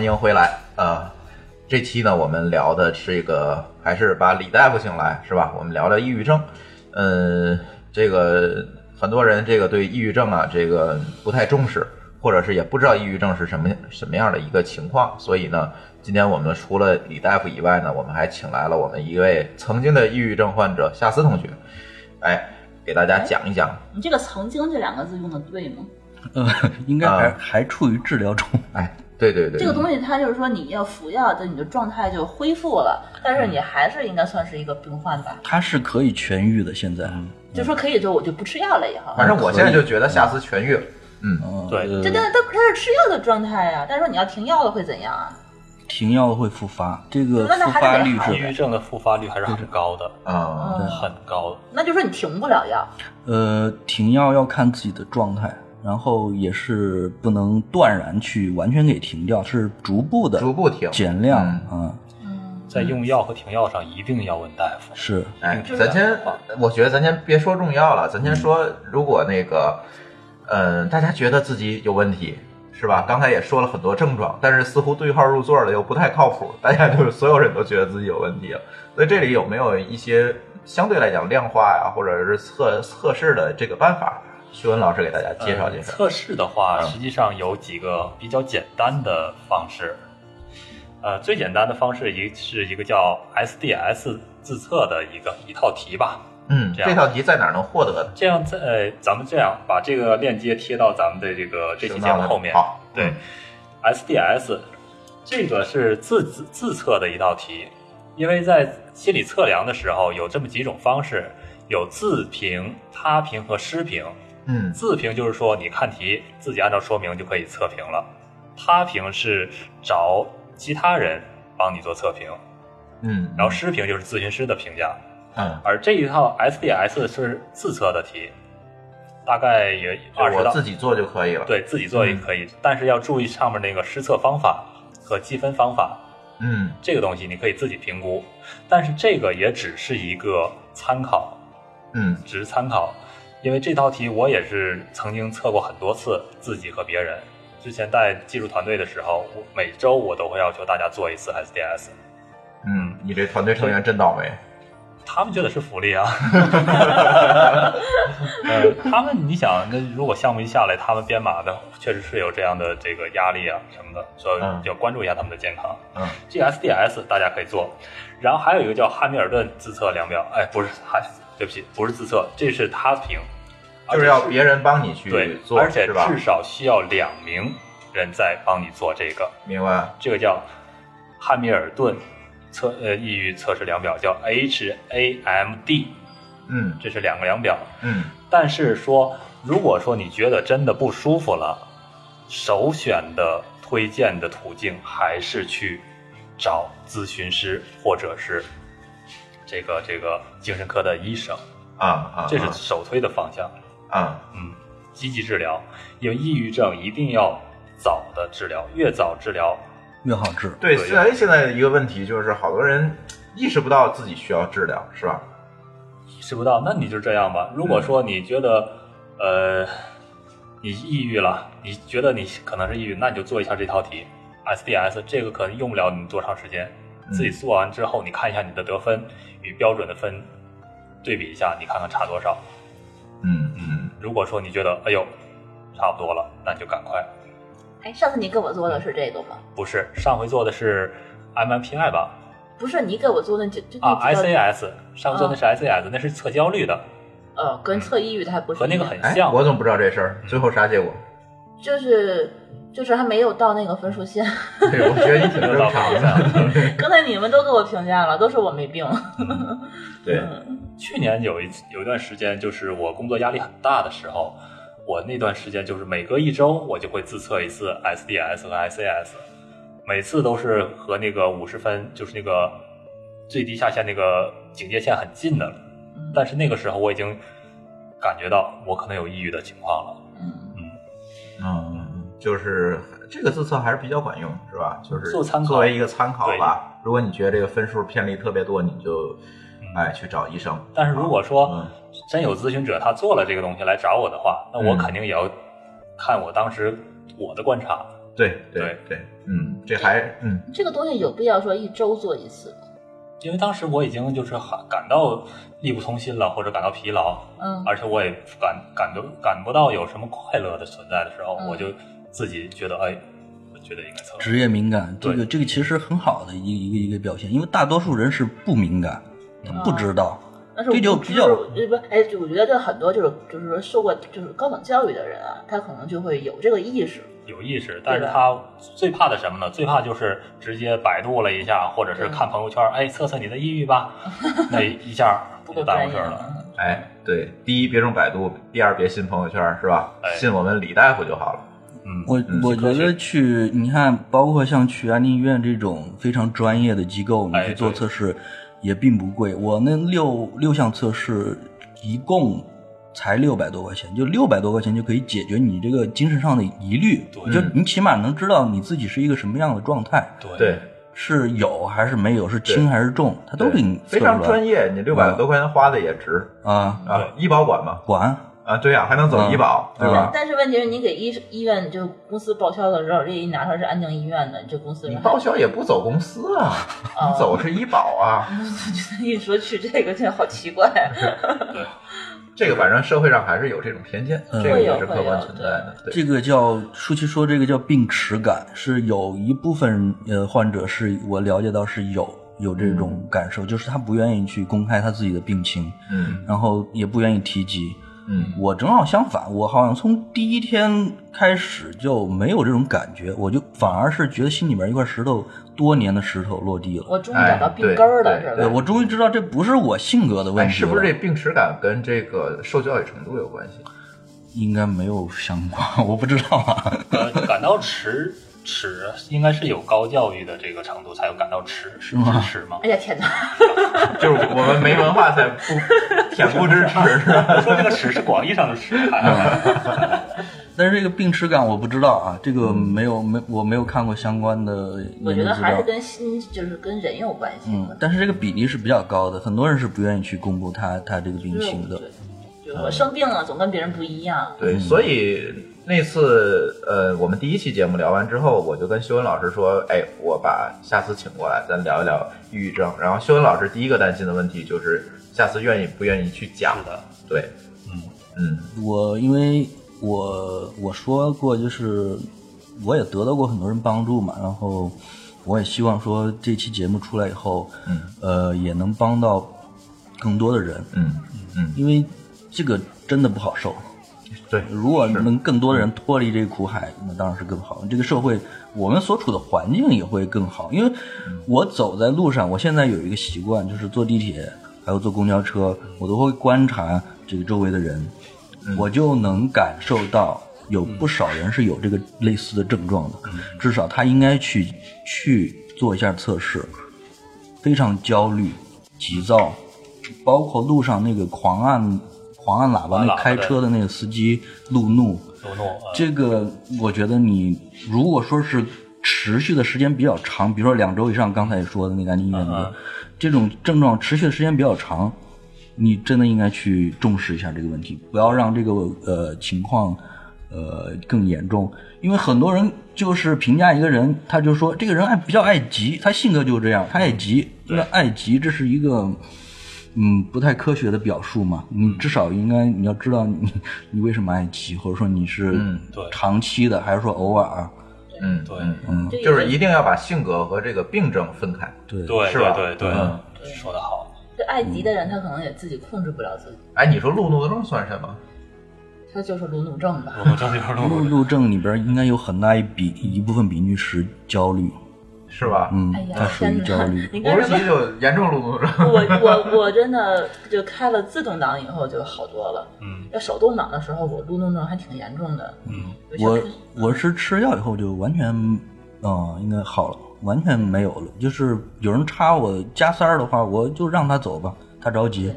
欢迎回来啊、这期呢，我们聊的是一个，还是把李大夫请来，是吧？我们聊聊抑郁症。嗯，这个很多人这个对抑郁症啊，这个不太重视，或者是也不知道抑郁症是什么什么样的一个情况。所以呢，今天我们除了李大夫以外呢，我们还请来了我们一位曾经的抑郁症患者夏思同学，哎，给大家讲一讲。你这个“曾经”这两个字用的对吗？呃，应该还、还处于治疗中。哎，对对对，这个东西它就是说你要服药的，你的状态就恢复了，但是你还是应该算是一个病患吧？它是可以痊愈的，现在。就说可以就我就不吃药了以后，反正我现在就觉得下次痊愈了。嗯，嗯，对。呃这但它它是吃药的状态呀、但是说你要停药了会怎样啊？停药会复发，这个那那复发率是抑郁症的复发率还是很高的，啊、嗯。很高的。那就说你停不了药，呃，停药要看自己的状态，然后也是不能断然去完全给停掉，是逐步的逐步停减量嗯啊、在用药和停药上一定要问大夫。是哎，咱先，我觉得咱先别说中药了，咱先说，如果那个，嗯、大家觉得自己有问题，是吧？刚才也说了很多症状，但是似乎对号入座的又不太靠谱，大家就是所有人都觉得自己有问题了。所以这里有没有一些相对来讲量化呀，或者是测测试的这个办法？徐文老师给大家介绍介绍。呃测试的话，嗯实际上有几个比较简单的方式。呃，最简单的方式一是一个叫 SDS 自测的一个一套题吧。嗯，这样这套题在哪儿能获得的？这样在呃，咱们这样把这个链接贴到咱们的这个这期节目后面。好，对嗯，SDS 这个是自自自测的一道题，因为在心理测量的时候有这么几种方式，有自评、他评和师评。嗯。自评就是说你看题自己按照说明就可以测评了，他评是找其他人帮你做测评，嗯，然后师评就是咨询师的评价。嗯，而这一套 SDS 是自测的题，大概也就二十道，我自己做就可以了。，对自己做也可以，但是要注意上面那个施测方法和积分方法，嗯。这个东西你可以自己评估，但是这个也只是一个参考，嗯。只是参考，因为这道题我也是曾经测过很多次，自己和别人。之前带技术团队的时候，我每周我都会要求大家做一次 SDS，嗯，你这团队成员真倒霉。他们觉得是福利啊。呃，他们你想，那如果项目一下来，他们编码的确实是有这样的这个压力啊什么的，所以嗯要关注一下他们的健康。嗯这个 SDS 大家可以做，然后还有一个叫汉密尔顿自测量表，哎，不是汉，对不起，不是自测，这是他评，就是要别人帮你去对，做，而且？至少需要两名人在帮你做这个，明白。这个叫汉密尔顿测呃抑郁测试量表，叫 HAMD，嗯这是两个量表。嗯但是说，如果说你觉得真的不舒服了，首选的推荐的途径还是去找咨询师或者是这个这个精神科的医生，啊啊，这是首推的方向。啊嗯，积极治疗，因为抑郁症一定要早的治疗，越早治疗越好治。对。对现在现在一个问题就是，好多人意识不到自己需要治疗，是吧？意识不到，那你就这样吧。如果说你觉得，呃，你抑郁了，你觉得你可能是抑郁，那你就做一下这套题，SDS，这个可能用不了你多长时间。嗯自己做完之后，你看一下你的得分与标准的分对比一下，你看看差多少。嗯嗯如果说你觉得，哎呦，差不多了，那你就赶快。哎，上次你给我做的是这个吗？不是，上回做的是 MMPI 吧？不是，你给我做的就就啊，SAS，上回做的是 SAS，、那是测焦虑的，呃，跟测抑郁它还不是和那个很像。我怎么不知道这事儿？最后啥结果？就是就是还没有到那个分数线。对，我觉得你挺正常的。刚才你们都给我评价了，都是我没病。对，去年有一次有一段时间，就是我工作压力很大的时候，我那段时间就是每隔一周我就会自测一次 SDS 和 SAS，每次都是和那个五十分，就是那个最低下限那个警戒线很近的，但是那个时候我已经感觉到我可能有抑郁的情况了。嗯，嗯嗯，嗯，就是这个自测还是比较管用，是吧？就是做参考作为一个参考吧。如果你觉得这个分数偏离特别多，你就哎去找医生。但是如果说嗯真有咨询者他做了这个东西来找我的话，那我嗯肯定也要看我当时我的观察。对对对，嗯，这还嗯这个东西有必要说一周做一次吗？因为当时我已经就是很感到力不从心了，或者感到疲劳，嗯而且我也感感到感不到有什么快乐的存在的时候，嗯我就自己觉得，哎，我觉得应该测。职业敏感，这个这个其实很好的一个一个一个表现，因为大多数人是不敏感，他不知道。但是这就比较呃不哎，就我觉得这很多就是就是说受过就是高等教育的人啊，他可能就会有这个意识。有意识，但是他最怕的什么呢？最怕就是直接百度了一下，或者是看朋友圈，哎，测测你的抑郁吧，那一下不耽误事儿了。哎对，第一别用百度，第二别信朋友圈，是吧？哎信我们李大夫就好了。嗯，我嗯我觉得去，你看，包括像去安定医院这种非常专业的机构，你哎去做测试也并不贵。我那六六项测试一共才六百多块钱，就六百多块钱就可以解决你这个精神上的疑虑，对。就你起码能知道你自己是一个什么样的状态，对。对，是有还是没有，是轻还是重，他都给你非常专业，你六百多块钱花的也值。啊，啊！医保管吗？管啊，对呀，还能走医保，嗯对吧？但是问题是你给医医院就公司报销的时候，这一拿出来是安定医院的，这公司你报销也不走公司啊，哦你走是医保啊。一说去这个，这好奇怪。这个反正社会上还是有这种偏见，嗯这个也是客观存在的。对，这个叫舒淇说，这个叫病耻感，是有一部分呃患者是我了解到是有有这种感受，就是他不愿意去公开他自己的病情，嗯然后也不愿意提及。嗯我正好相反，我好像从第一天开始就没有这种感觉，我就反而是觉得心里面一块石头，多年的石头落地了。我终于找到病根儿了，哎对对，是吧？我终于知道这不是我性格的问哎，题了，是不是这病耻感跟这个受教育程度有关系？应该没有相关？我不知道啊。呃，感到耻耻应该是有高教育的这个程度才有感到耻，是吗耻吗？哎呀天哪！就是我们没文化才不 恬不知耻，是吧？我说这个耻是广义上的耻，但是这个病耻感我不知道啊，这个没有没我没有看过相关的我觉得。还是跟心，就是跟人有关系，。嗯但是这个比例是比较高的，很多人是不愿意去公布他他这个病情的。对，就是我生病了，总跟别人不一样。对，所以那次呃，我们第一期节目聊完之后，我就跟修文老师说，哎，我把下次请过来，咱聊一聊抑郁症。然后修文老师第一个担心的问题就是，下次愿意不愿意去讲？的，对，嗯嗯我因为我我说过，就是我也得到过很多人帮助嘛，然后我也希望说这期节目出来以后，嗯呃，也能帮到更多的人，嗯嗯，因为这个真的不好受。对，如果能更多的人脱离这个苦海，那当然是更好。这个社会，我们所处的环境也会更好。因为我走在路上，我现在有一个习惯，就是坐地铁还有坐公交车，我都会观察这个周围的人，我就能感受到有不少人是有这个类似的症状的，至少他应该去去做一下测试，非常焦虑、急躁，包括路上那个狂按狂按喇叭那开车的那个司机路怒，路怒，呃这个我觉得你如果说是持续的时间比较长，比如说两周以上，刚才也说的那个安静医院这种症状持续的时间比较长，你真的应该去重视一下这个问题，不要让这个呃情况呃更严重，因为很多人就是评价一个人，他就说这个人爱比较爱急，他性格就是这样，他爱急，那爱急这是一个。嗯，不太科学的表述嘛，你至少应该你要知道你你为什么爱急，或者说你是嗯对。长期的，还是说偶尔？嗯对。嗯。就是一定要把性格和这个病症分开。对。对是吧？对对对嗯，说得好，这爱急的人，他可能也自己控制不了自己，哎，你说路怒症算什么？他就是路怒症吧。路怒症里边应该有很大一比一部分比例是焦虑，是吧？嗯哎，呀它，属于天哪焦虑！。你干什么五十级？就严重路怒症。我我我真的就开了自动挡以后就好多了。嗯要手动挡的时候，我路怒症还挺严重的。嗯，我我是吃药以后就完全，嗯，应该好了，完全没有了。就是有人插我加塞儿的话，我就让他走吧，他着急。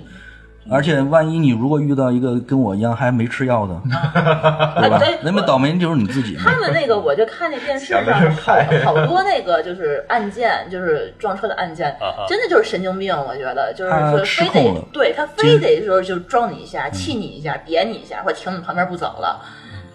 而且万一你如果遇到一个跟我一样还没吃药的，对吧？那么倒霉就是你自己。他们那个，我就看那电视上好好多那个就是案件，就是撞车的案件真的就是神经病。我觉得就是说非得对他非得说就撞你一下、气你一下、点你一下，或停你旁边不走了。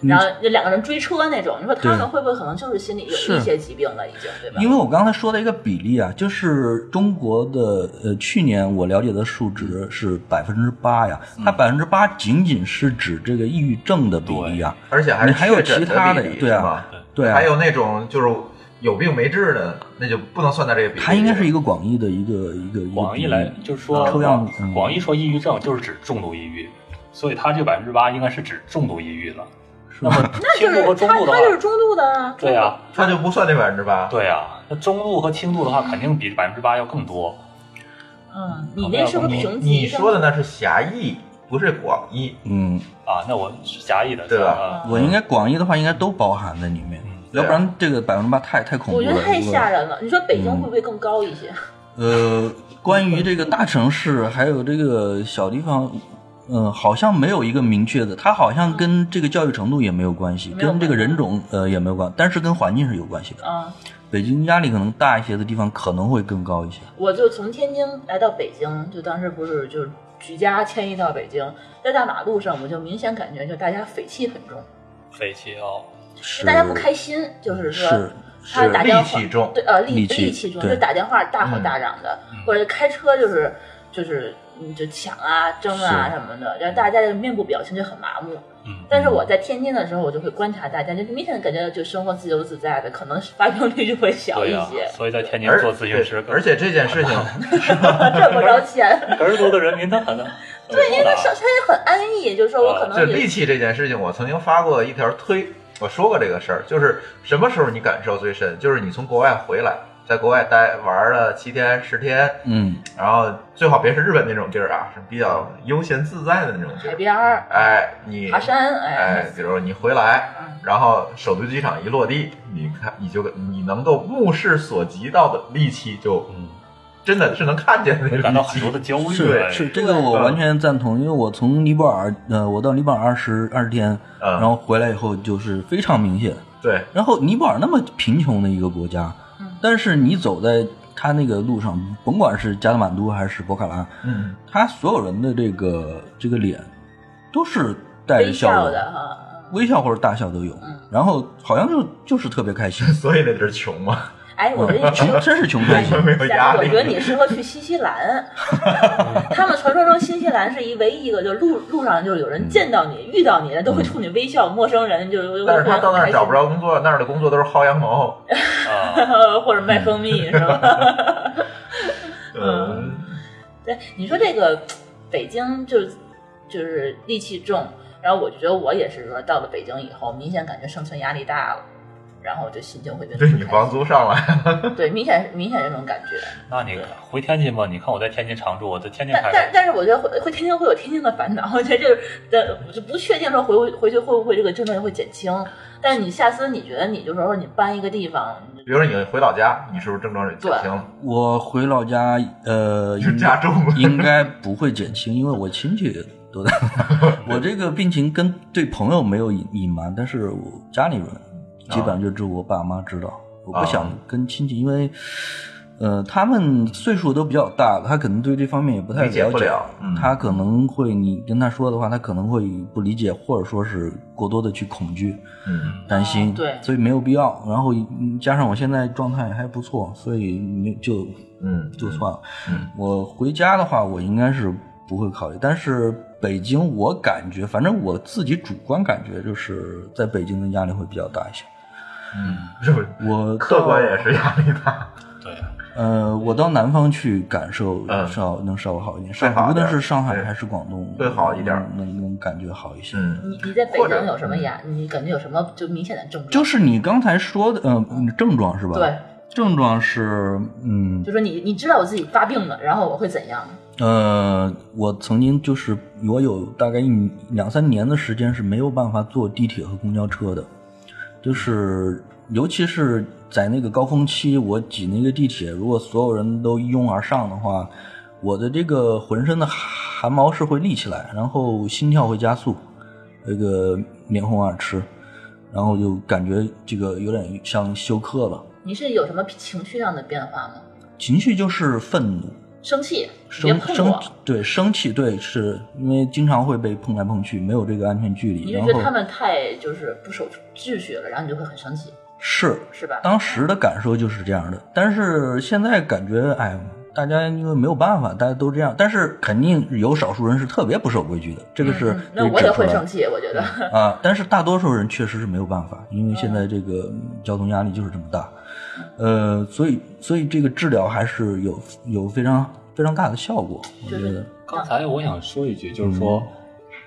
然后就两个人追车那种，你说他们会不会可能就是心里有一些疾病了，已经对吧？因为我刚才说的一个比例啊，就是中国的呃，去年我了解的数值是百分之八呀，它百分之八仅仅是指这个抑郁症的比例啊，而且还是你还有其他的对啊对啊，还有那种就是有病没治的，那就不能算在这个比例里。它应该是一个广义的一个一个一个广义来就是说抽样嗯。广义说抑郁症就是指重度抑郁，所以它这百分之八应该是指重度抑郁了。那么 那就是轻度和中他度的话他，就是中度的啊。对呀，它就不算这百分之八。对呀，那中度和轻度的话，肯定比百分之八要更多。嗯，你那是不是你评级？你说的那是狭义，不是广义。嗯，啊，那我是狭义的，对吧？我应该广义的话应该都包含在里面，要不然这个百分之八太太恐怖了。我觉得太吓人了。你说北京嗯会不会更高一些？呃，关于这个大城市还有这个小地方，嗯、好像没有一个明确的，它好像跟这个教育程度也没有关系，跟这个人种呃也没有关，但是跟环境是有关系的。啊，北京压力可能大一些的地方可能会更高一些。我就从天津来到北京，就当时不是就举家迁移到北京，在大马路上我就明显感觉就大家匪气很重，匪气哦，是。大家不开心，就是说是他是打电话戾气重对呃戾戾气戾气重，就打电话大吼大嚷的，或者开车就是就是嗯就抢啊争啊什么的，然后大家的面部表情就很麻木。嗯，但是我在天津的时候，我就会观察大家，就明显感觉就生活自由自在的，可能发病率就会小、一些。所以在天津做咨询师，而且这件事情，挣 不着钱，儿多的人民他很对，因为他生他也很安逸，就是说我可能也戾气这件事情，我曾经发过一条推，我说过这个事儿，就是什么时候你感受最深，就是你从国外回来，在国外待玩了七天十天，嗯，然后最好别是日本那种地儿啊，是比较悠闲自在的那种地海儿。边儿、哎，你爬山，哎。哎，，比如你回来嗯，然后首都机场一落地，你看你就你能够目视所及到的力气，就嗯，真的是能看见的感到很多。的焦虑。是这个我完全赞同，因为我从尼泊尔，呃，我到尼泊尔二十二十天，嗯。然后回来以后就是非常明显。对，然后尼泊尔那么贫穷的一个国家，但是你走在他那个路上，甭管是加德满都还是博卡拉，嗯，他所有人的这个这个脸都是带着笑容，的哈。微笑或者大笑都有，然后好像就就是特别开心，所以那地儿穷嘛，哎，我觉得你 穷真是穷开心。没有压力。我觉得你适合去新西兰。他们传说中新西兰是一唯一一个，就路路上就是有人见到你、遇到你的都会冲你微笑，陌生人就就但是他到那儿找不着，工作，那儿的工作都是薅羊毛。啊，或者卖蜂蜜是吧？嗯，对，你说这个北京就就是戾气重，然后我就觉得我也是说到了北京以后，明显感觉生存压力大了。然后就心情会变得对你房租上来了，对，明显明显这种感觉。那你回天津吧，你看我在天津常住，我在天津开但但但是我觉得回回天津会有天津的烦恼，我觉得就是的，就不确定说回回去会不会这个症状会减轻。但是你下次你觉得你就说说你搬一个地方，比如说你回老家，你是不是症状就减轻了？我回老家，呃，是加重了应该不会减轻，因为我亲戚都在。我这个病情跟对朋友没有隐隐瞒，但是我家里人基本上就只有我爸妈知道。我不想跟亲戚，因为呃，他们岁数都比较大了，他可能对这方面也不太了解。不了嗯他可能会你跟他说的话，他可能会不理解，或者说是过多的去恐惧。嗯，担心，哦对所以没有必要。然后嗯加上我现在状态还不错，所以没就嗯就算了。嗯我回家的话，我应该是不会考虑。但是北京，我感觉，反正我自己主观感觉，就是在北京的压力会比较大一些。嗯，是不是？我客观也是压力大。对，呃，我到南方去感受嗯稍能稍微好一点，会上无论好一点是上海还是广东，会好一点能能能感觉好一些。嗯，你你在北京有什么压？你感觉有什么就明显的症状？就是你刚才说的，呃，症状是吧？对，症状是，嗯，就说你你知道我自己发病了，然后我会怎样？呃，我曾经就是我有大概一两三年的时间是没有办法坐地铁和公交车的，就是尤其是在那个高峰期，我挤那个地铁，如果所有人都一拥而上的话，我的这个浑身的汗毛是会立起来，然后心跳会加速，这个面红耳赤，然后就感觉这个有点像休克了，你是有什么情绪上的变化吗？情绪就是愤怒。生气，别生生碰我。对生气，对，是因为经常会被碰来碰去，没有这个安全距离，你就觉得他们太就是不守秩序了，然后你就会很生气，是是吧？当时的感受就是这样的，但是现在感觉，哎，大家因为没有办法，大家都这样，但是肯定有少数人是特别不守规矩的，这个是嗯那我也会生气，我觉得。啊，但是大多数人确实是没有办法，因为现在这个嗯交通压力就是这么大，呃，所以所以这个治疗还是有有非常非常大的效果，我觉得。刚才我想说一句，就是说，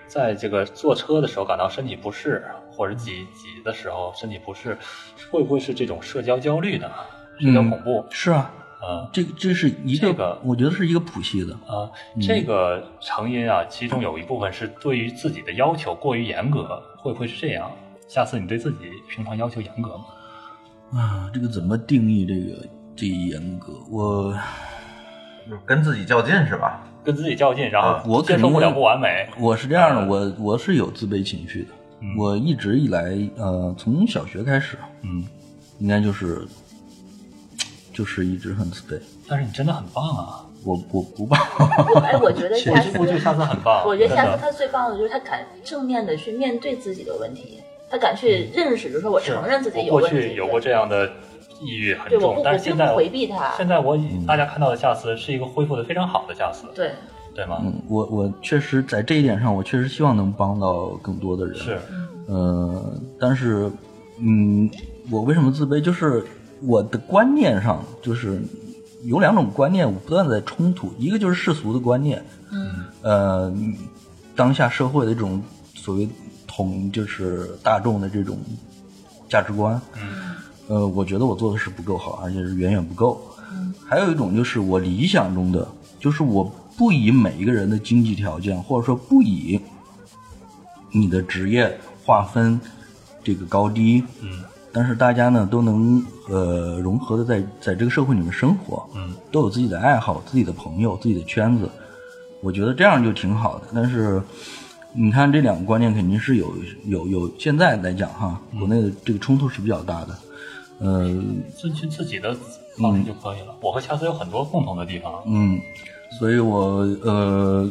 在这个坐车的时候感到身体不适，或者挤挤的时候身体不适，会不会是这种社交焦虑呢？社交恐怖？是啊，嗯这这是一个，这个我觉得是一个谱系的。啊，这个成因啊，其中有一部分是对于自己的要求过于严格，会不会是这样？下次你对自己平常要求严格吗？啊，这个怎么定义这个这一严格？我跟自己较劲是吧？跟自己较劲，然后我后接受不了不完美。我是这样的，嗯我我是有自卑情绪的。嗯我一直以来，呃，从小学开始，嗯，应该就是就是一直很自卑。但是你真的很棒啊！我我不棒，不，哎，我觉得下次，我觉得下次很棒。我觉得下次他最棒的就是他敢正面的去面对自己的问题，他敢去认识，就是说我承认自己有过问题。过去有过这样的抑郁很重，但是我并现在不回避他现在我大家看到的夏斯是一个恢复的非常好的夏斯，对，对吗？嗯，我我确实在这一点上，我确实希望能帮到更多的人。是，呃，但是，嗯，我为什么自卑？就是我的观念上，就是有两种观念不断地在冲突，一个就是世俗的观念，嗯，呃，当下社会的这种所谓统，就是大众的这种价值观，嗯，呃，我觉得我做的是不够好，而且是远远不够。还有一种就是我理想中的，就是我不以每一个人的经济条件，或者说不以你的职业划分这个高低，嗯，但是大家呢都能呃融合的在在这个社会里面生活，嗯，都有自己的爱好、自己的朋友、自己的圈子，我觉得这样就挺好的。但是你看这两个观念肯定是有有有，现在来讲哈，国内的这个冲突是比较大的，呃，遵循自己的方式就可以了。我和恰斯有很多共同的地方，嗯，所以我呃，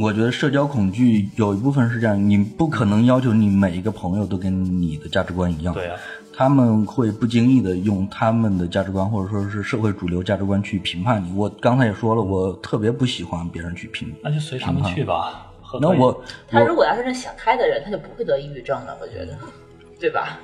我觉得社交恐惧有一部分是这样，你不可能要求你每一个朋友都跟你的价值观一样，对啊，他们会不经意的用他们的价值观或者说是社会主流价值观去评判你。我刚才也说了，我特别不喜欢别人去评。那就随他们去吧。那我他如果要是那想开的人，他就不会得抑郁症了，我觉得，对吧？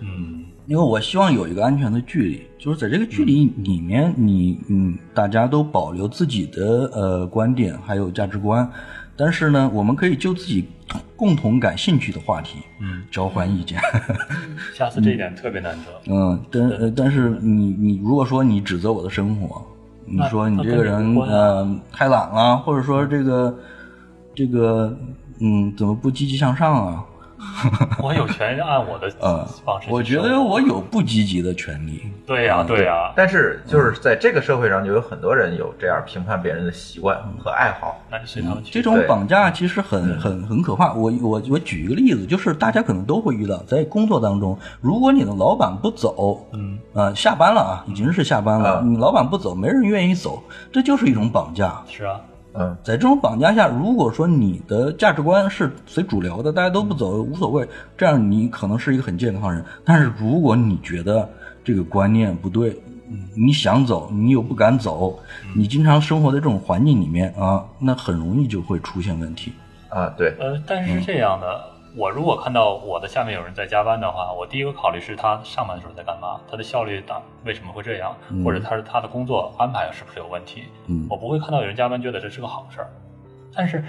嗯，因为我希望有一个安全的距离，就是在这个距离里面，你嗯，大家都保留自己的呃观点还有价值观，但是呢，我们可以就自己共同感兴趣的话题，嗯，交换意见。下次这一点特别难得。嗯，但呃但是你你如果说你指责我的生活，你说你这个人无关啊呃太懒了，或者说这个这个嗯怎么不积极向上啊？我有权按我的呃方式，我觉得我有不积极的权利。对呀、对呀、但是就是在这个社会上，就有很多人有这样评判别人的习惯和爱好。那就随他们去。这种绑架其实很很很可怕。我我我举一个例子，就是大家可能都会遇到，在工作当中，如果你的老板不走，嗯，呃，下班了啊，已经是下班了，啊你老板不走，没人愿意走，这就是一种绑架。是啊，嗯，在这种绑架下，如果说你的价值观是随主流的，大家都不走无所谓，这样你可能是一个很健康人。但是如果你觉得这个观念不对，嗯你想走，你又不敢走，你经常生活在这种环境里面啊，那很容易就会出现问题。啊，对，呃，但是是这样的，我如果看到我的下面有人在加班的话，我第一个考虑是他上班的时候在干嘛，他的效率大为什么会这样，或者他是他的工作安排是不是有问题？嗯？我不会看到有人加班觉得这是个好事儿，但是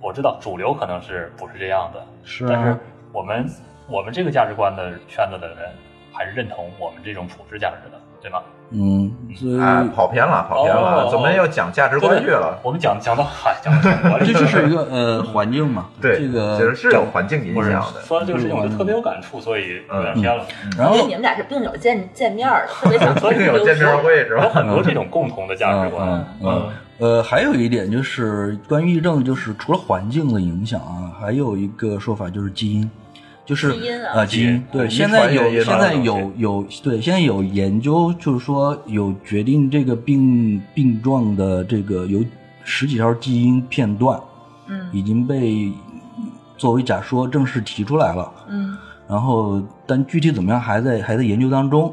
我知道主流可能是不是这样的，是但是啊，我们我们这个价值观的圈子的人还是认同我们这种普世价值的，对吗？嗯，所以啊，跑偏了，跑偏了，哦怎么要讲价值观去了？我们讲讲到海，讲到主观 这就是一个呃环境嘛，对，这个其实是有环境影不是响的。说到这个事情，我就特别有感触，所以有点嗯偏了。然后因为你们俩是病友见见面儿的，特别想 所以有见面会是有吧？很多这种共同的价值观嗯。嗯嗯呃，还有一点就是关于抑郁症，就是除了环境的影响啊，还有一个说法就是基因，就是基因啊呃基因对，现在有现在啊有有对现在有研究，就是说有决定这个病病状的这个有十几条基因片段，嗯已经被作为假说正式提出来了。嗯然后但具体怎么样还在还在研究当中。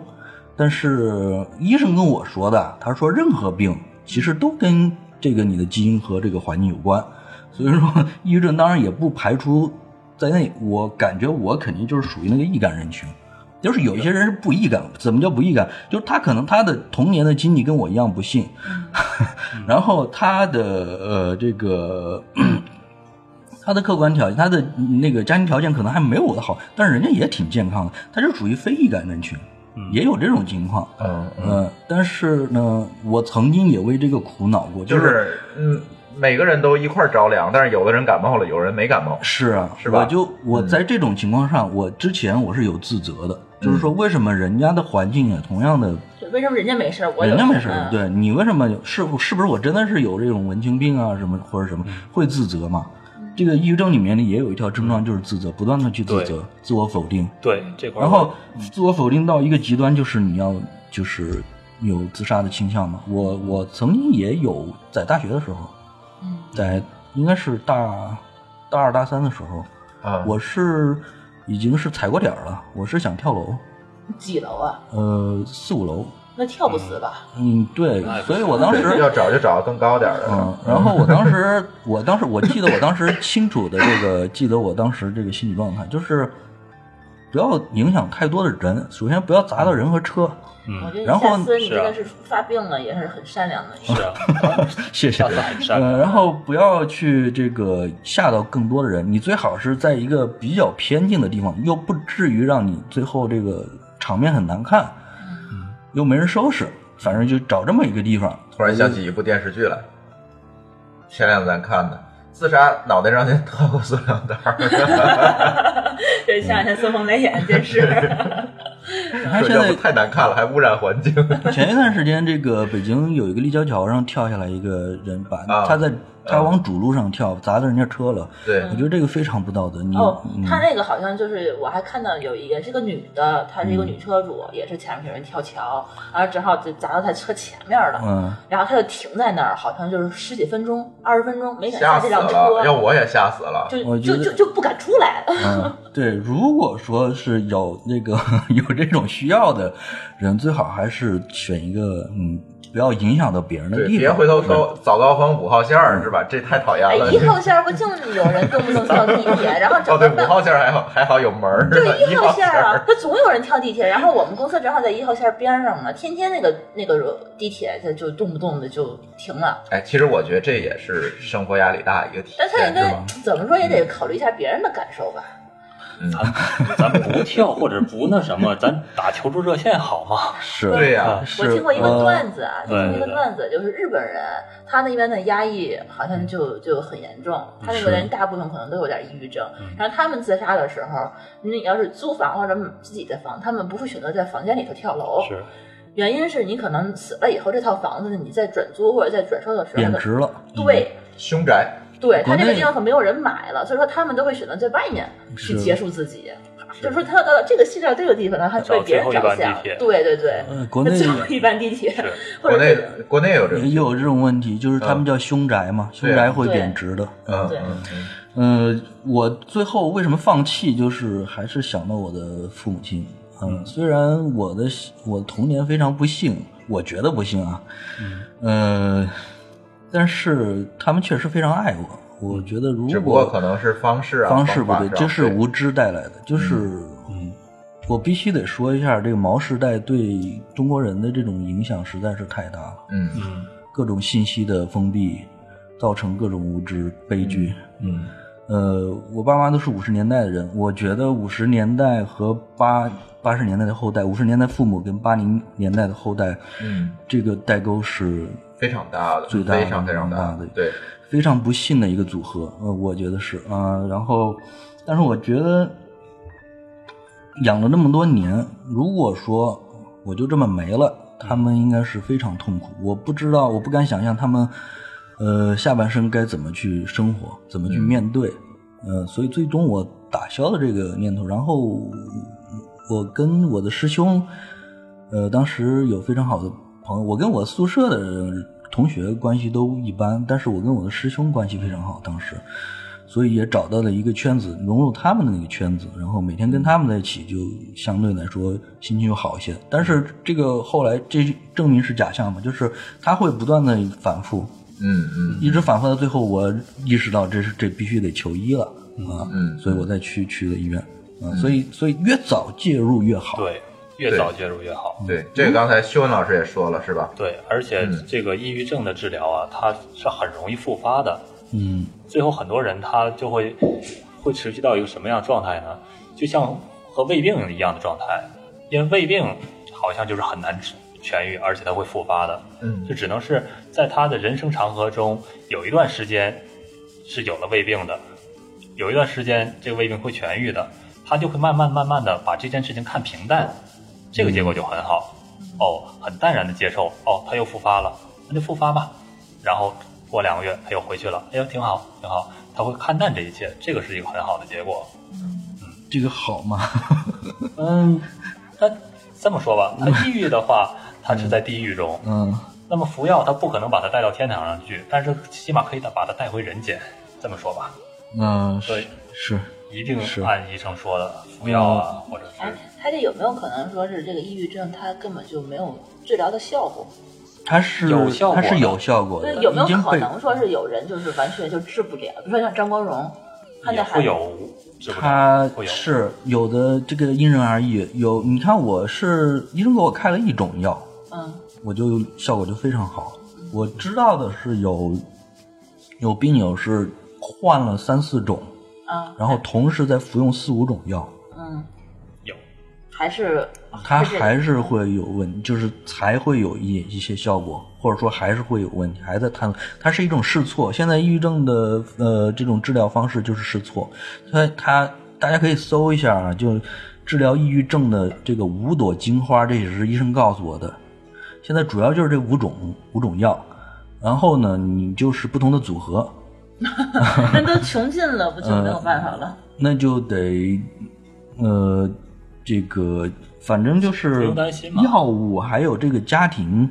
但是医生跟我说的，他说任何病其实都跟这个你的基因和这个环境有关，所以说 抑郁症当然也不排除在内。我感觉我肯定就是属于那个易感人群。就是有一些人是不易感，怎么叫不易感？就是他可能他的童年的经历跟我一样不幸，然后他的呃这个 他的客观条件，他的那个家庭条件可能还没有我的好，但是人家也挺健康的，他就属于非易感人群，也有这种情况。嗯嗯，呃，但是呢，我曾经也为这个苦恼过，就是是嗯，每个人都一块儿着凉，但是有的人感冒了，有人没感冒。是啊，是吧？我就我在这种情况上，我之前我是有自责的，就是说为什么人家的环境也同样的对，为什么人家没事儿，我有人家没事对你为什么有是是不是我真的是有这种文青病啊什么或者什么会自责嘛？这个抑郁症里面呢也有一条症状就是自责，不断的去自责、自我否定，对这块儿，然后自我否定到一个极端，就是你要就是有自杀的倾向嘛。我我曾经也有在大学的时候，嗯在应该是大大二大三的时候，啊，我是已经是踩过点儿了，我是想跳楼。几楼啊？呃，四五楼。那跳不死吧？嗯，对所以我当时要找就找更高点儿的。嗯，然后我当时，我当时我记得我当时清楚的这个，记得我当时这个心理状态，就是不要影响太多的人，首先不要砸到人和车。我觉得然后夏思你是啊真的是发病了，也是很善良的。是啊，谢谢下。次 很善良呃，然后不要去这个吓到更多的人，你最好是在一个比较偏静的地方，又不至于让你最后这个场面很难看，又没人收拾，反正就找这么一个地方。突然想起一部电视剧来，前两天咱看的，自杀脑袋上先套个塑料袋儿，这前两天孙红雷演的电视，他现在要不太难看了，还污染环境。前一段时间，这个北京有一个立交桥上跳下来一个人，把啊。他在他往主路上跳，砸到人家车了。对我觉得这个非常不道德。你哦，嗯他那个好像就是我还看到有一也是个女的，她是一个女车主，也是前面有人跳桥，然后正好就砸到她车前面了，嗯，然后她就停在那儿，好像就是十几分钟、二十分钟没敢吓死下这辆车了，，要我也吓死了。就就就就不敢出来。嗯，对，如果说是有那个 有这种需要的人，最好还是选一个嗯，不要影响到别人的对，地方。别回头说早高峰五号线儿是吧？这太讨厌哎，了。一号线儿不净有人动不动跳地铁，然后哦，对，整个办五号线儿还好还好有门儿，对一号线线儿啊儿，它总有人跳地铁，然后我们公司正好在一号线边上嘛，天天那个那个地铁它就动不动的就停了。哎，其实我觉得这也是生活压力大一个体但他也现，是该吗？怎么说也得考虑一下别人的感受吧。嗯，咱咱不跳或者不那什么，咱打求助热线好吗？是，对呀是我听过一个呃段子啊，对听过一个段子，就是日本人他那边的压抑好像就就很严重，他那个人大部分可能都有点抑郁症。然后他们自杀的时候，你要是租房或者自己的房，他们不会选择在房间里头跳楼，是，原因是你可能死了以后，这套房子你在转租或者在转售的时候，贬值了。对。凶宅，对他这个地方可没有人买了，所以说他们都会选择在外面去结束自己。就是说，他到这个戏到这个地方呢，他找为别人着想。对对对，呃国内最后一班地铁，或者国内是国内有这种，也有这种问题，就是他们叫凶宅嘛，凶宅会贬值的。嗯嗯嗯，呃，我最后为什么放弃，就是还是想到我的父母亲。嗯，虽然我的我童年非常不幸，我觉得不幸啊，嗯，呃，但是他们确实非常爱我。我觉得如只不过果可能是方式啊，方式不对，法上这是无知带来的，就是嗯，我必须得说一下，这个毛时代对中国人的这种影响实在是太大了。嗯嗯各种信息的封闭，造成各种无知悲剧。嗯呃，我爸妈都是五十年代的人，我觉得五十年代和八八十年代的后代，五十年代父母跟八零年代的后代，嗯，这个代沟是非常大的，最大的非常非常大大的对，非常不幸的一个组合。呃，我觉得是啊、然后，但是我觉得养了那么多年，如果说我就这么没了，他们应该是非常痛苦。我不知道，我不敢想象他们，呃，下半生该怎么去生活，怎么去面对。呃，所以最终我打消了这个念头。然后我跟我的师兄，呃，当时有非常好的朋友，我跟我宿舍的同学关系都一般，但是我跟我的师兄关系非常好，当时。所以也找到了一个圈子，融入他们的那个圈子，然后每天跟他们在一起，就相对来说心情就好一些。但是这个后来这证明是假象嘛，就是他会不断的反复，嗯嗯一直反复到最后，我意识到这是这必须得求医了啊，嗯所以我再去去了医院啊，所以所以越早介入越好，对，越早介入越好。对，这个刚才修文老师也说了是吧？对，而且嗯这个抑郁症的治疗啊，它是很容易复发的。嗯最后很多人他就会会持续到一个什么样的状态呢？就像和胃病一样的状态，因为胃病好像就是很难治痊愈，而且它会复发的。嗯就只能是在他的人生长河中有一段时间是有了胃病的，有一段时间这个胃病会痊愈的，他就会慢慢慢慢的把这件事情看平淡，这个结果就很好。哦，很淡然的接受，哦，他又复发了，那就复发吧。然后过两个月他又回去了，哎呦，挺好，挺好，他会看淡这一切，这个是一个很好的结果。嗯这个好吗？嗯，他这么说吧，他抑郁的话，他是在地狱中，嗯那么服药他不可能把他带到天堂上去，但是起码可以把他带回人间。这么说吧，嗯，对是是，一定是按医生说的服药啊，或者哎是，他这有没有可能说是这个抑郁症，它根本就没有治疗的效果？它是有效果的它是有效果的，对，有没有可能说是有人就是完全就治不了？比如说像张国荣，他也那孩子，会有治不它了，会有是有的，这个因人而异。有你看，我是医生给我开了一种药，嗯我就效果就非常好。我知道的是有有病友是换了三四种，啊，然后同时再服用四五种药，嗯，有还是它还是会有问，就是才会有一一些效果，或者说还是会有问题，还在探索。它是一种试错。现在抑郁症的呃这种治疗方式就是试错，它它大家可以搜一下啊，就治疗抑郁症的这个五朵金花，这也是医生告诉我的。现在主要就是这五种五种药，然后呢，你就是不同的组合，人都穷尽了，不就没有办法了？那就得呃这个反正就不是用担心嘛药物还有这个家庭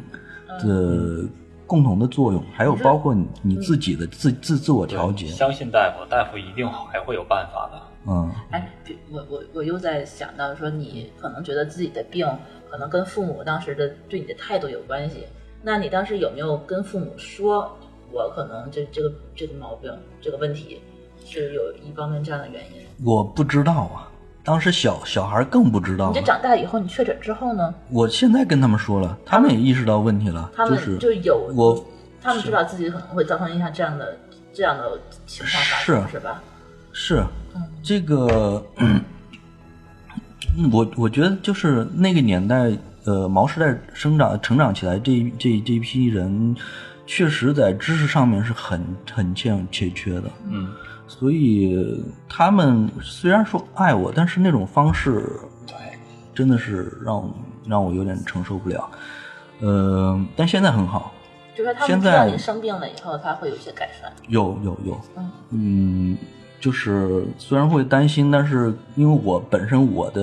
的共同的作用，还有包括你你自己的自自自我调节，相信大夫，大夫一定还会有办法的。嗯，哎，我我我又在想到说，你可能觉得自己的病可能跟父母当时的对你的态度有关系。那你当时有没有跟父母说，我可能这这个这个毛病这个问题是有一方面这样的原因？我不知道啊，当时小小孩更不知道你这啊。长大以后，你确诊之后呢？我现在跟他们说了，他们也意识到问题了，他们是就有我他们知道自己可能会造成一下这样的这样的情况发生，是是吧？是这个，嗯 我我觉得就是那个年代，呃，毛时代生长成长起来这这这一批人，确实在知识上面是很很欠欠缺的，嗯，所以他们虽然说爱我，但是那种方式对，真的是让让我有点承受不了，呃，但现在很好，就说他。们现知道在你生病了以后，他会有一些改善。有有有，嗯。嗯，就是虽然会担心，但是因为我本身我的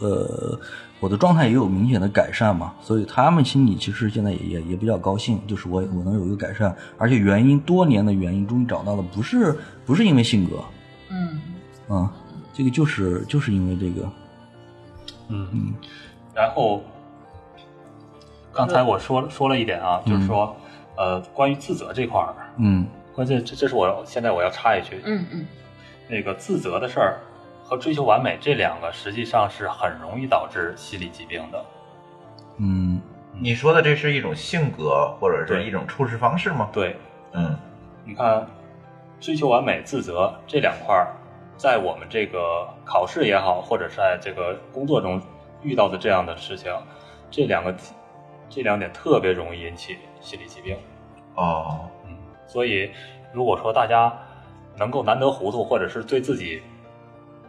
呃我的状态也有明显的改善嘛，所以他们心里其实现在也也也比较高兴，就是我我能有一个改善，而且原因多年的原因终于找到了，不是不是因为性格，嗯，啊，这个就是就是因为这个，嗯，然后刚才我说说了一点啊，就是说，呃，关于自责这块儿，嗯。关键这这是我现在我要插一句，嗯嗯，那个自责的事儿和追求完美这两个实际上是很容易导致心理疾病的。嗯。你说的这是一种性格或者是对。一种处事方式吗？对，嗯。你看，追求完美、自责这两块儿，在我们这个考试也好，或者是在这个工作中遇到的这样的事情，这两个这两点特别容易引起心理疾病。哦，嗯，所以如果说大家能够难得糊涂，或者是对自己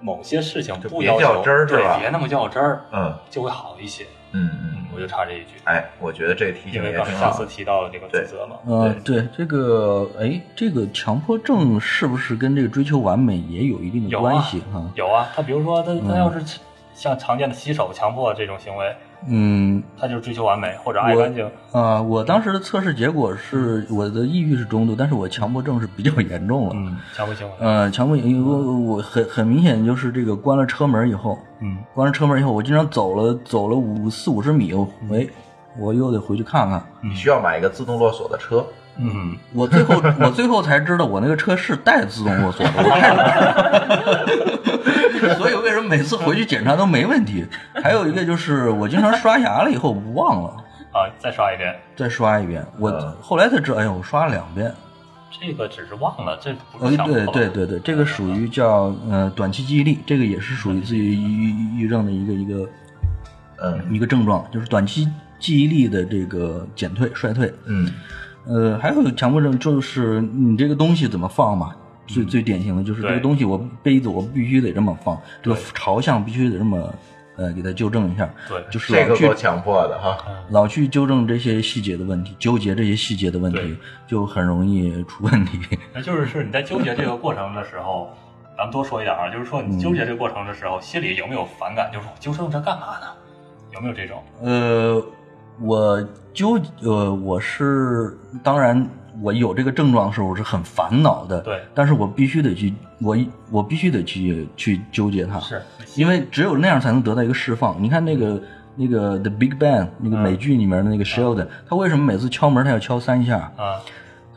某些事情不要求，较真儿对，别那么较真儿，嗯。就会好一些。嗯嗯，我就插这一句，哎，我觉得这个提因醒为刚才下也挺好。的。次提到的这个自责嘛，呃，对。这个，哎，这个强迫症是不是跟这个追求完美也有一定的关系哈？有啊，他比如说他他嗯。要是像常见的洗手强迫这种行为，嗯，他就是追求完美或者爱干净。啊、我当时的测试结果是我的抑郁是中度，但是我强迫症是比较严重了。嗯，强迫行为。呃，强迫因为我我很很明显就是这个关了车门以后，嗯，关了车门以后，我经常走了走了五四五十米，喂，我又得回去看看。你需要买一个自动落锁的车。嗯，我最后我最后才知道，我那个车是带自动落锁的，所以为什么每次回去检查都没问题？还有一个就是我经常刷牙了以后忘了啊，再刷一遍，再刷一遍，我嗯后来才知道，哎呦，我刷了两遍。这个只是忘了，这不呃是，强迫。对对对对，这个属于叫呃短期记忆力，这个也是属于自己抑郁抑郁症的一个一个呃一个症状，就是短期记忆力的这个减退衰退。嗯呃，还有强迫症就是你这个东西怎么放嘛，最最典型的就是这个东西我杯子我必须得这么放，这个朝向必须得这么呃给它纠正一下，对就是老去这个够强迫的哈。老去纠正这些细节的问题，纠结这些细节的问题，就很容易出问题。那就是是你在纠结这个过程的时候，咱们多说一点啊，就是说你纠结这个过程的时候，心里有没有反感？就是我纠正这干嘛呢？有没有这种？呃，我纠呃，我是当然我有这个症状的时候，我是很烦恼的。对但是我必须得去，我我必须得去去纠结它，是因为只有那样才能得到一个释放。你看那个那个《The Big Bang》那个美剧里面的那个 Sheldon，、他为什么每次敲门他要敲三下？啊，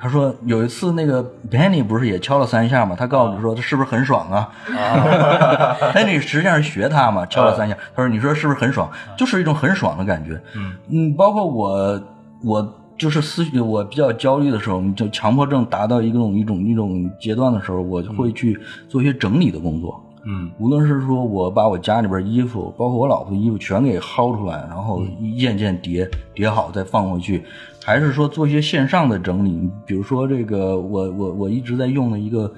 他说有一次那个 Penny 不是也敲了三下吗？他告诉你说他是不是很爽啊？Penny 实际上是学他嘛，敲了三下。他说你说是不是很爽？就是一种很爽的感觉。嗯嗯，包括我我就是思绪我比较焦虑的时候，就强迫症达到一种一种一种阶段的时候，我会去做一些整理的工作。嗯无论是说我把我家里边衣服，包括我老婆的衣服全给薅出来，然后一件件叠叠好再放回去，还是说做一些线上的整理，比如说这个我我我一直在用的一个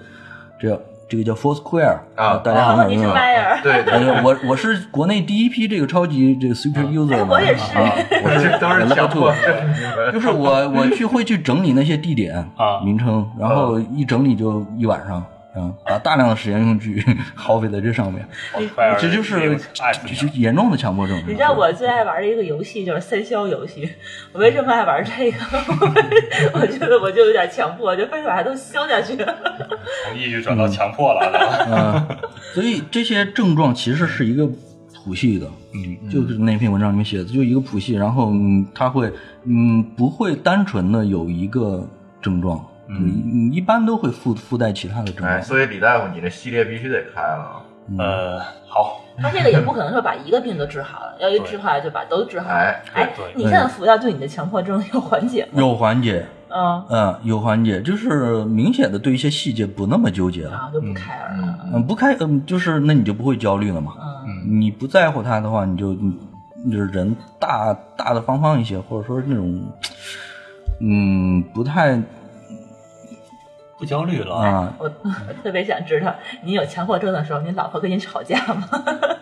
这这个叫 Foursquare 啊。大家很有用。麦尔，对我我是国内第一批这个超级这个 super user 嘛，我也是。啊，我是我这都是 level 强迫症，你们就是我我去会去整理那些地点啊。名称，然后一整理就一晚上，啊，把大量的时间用去 耗费在这上面，这就是爱就是严重的强迫症。你知道我最爱玩的一个游戏就是三消游戏，我为什么爱玩这个？我觉得我就有点强迫，就非得把它都消下去。从抑郁转到强迫了，对吧？嗯，所以这些症状其实是一个谱系的，嗯，就是那篇文章里面写的，就一个谱系，然后嗯，它会嗯不会单纯的有一个症状，嗯，一般都会附附带其他的症哎，状。所以李大夫，你这系列必须得开了。呃，好，他这个也不可能说把一个病都治好了，要一治好了就把都治好了。哎哎对，你现在服药对你的强迫症有缓解吗？有缓解，嗯，嗯，有缓解，就是明显的对一些细节不那么纠结了。啊，就不开了。嗯，不开，嗯，就是那你就不会焦虑了嘛。嗯，你不在乎它的话，你就你就是人大大的方方一些，或者说是那种，嗯，不太不焦虑了。啊，我我特别想知道，你有强迫症的时候，你老婆跟你吵架吗？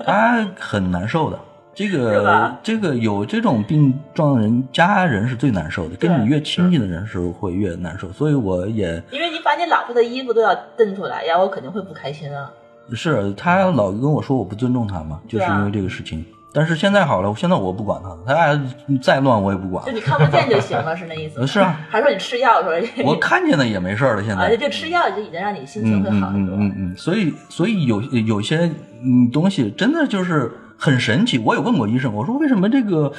他 很难受的。这个这个有这种病状的人，家人是最难受的，跟你越亲近的人是会越难受。所以我也因为你把你老婆的衣服都要蹬出来呀，我肯定会不开心啊。是他老跟我说我不尊重他嘛，就是因为这个事情。但是现在好了，现在我不管他了，他爱再乱我也不管就。你看不见就行了，是那意思 是啊，还说你吃药的时候，我看见了也没事儿了，现啊，在。就吃药就已经让你心情会好很多。嗯嗯嗯，所以所以有有些嗯东西真的就是很神奇。我有问过医生，我说为什么这个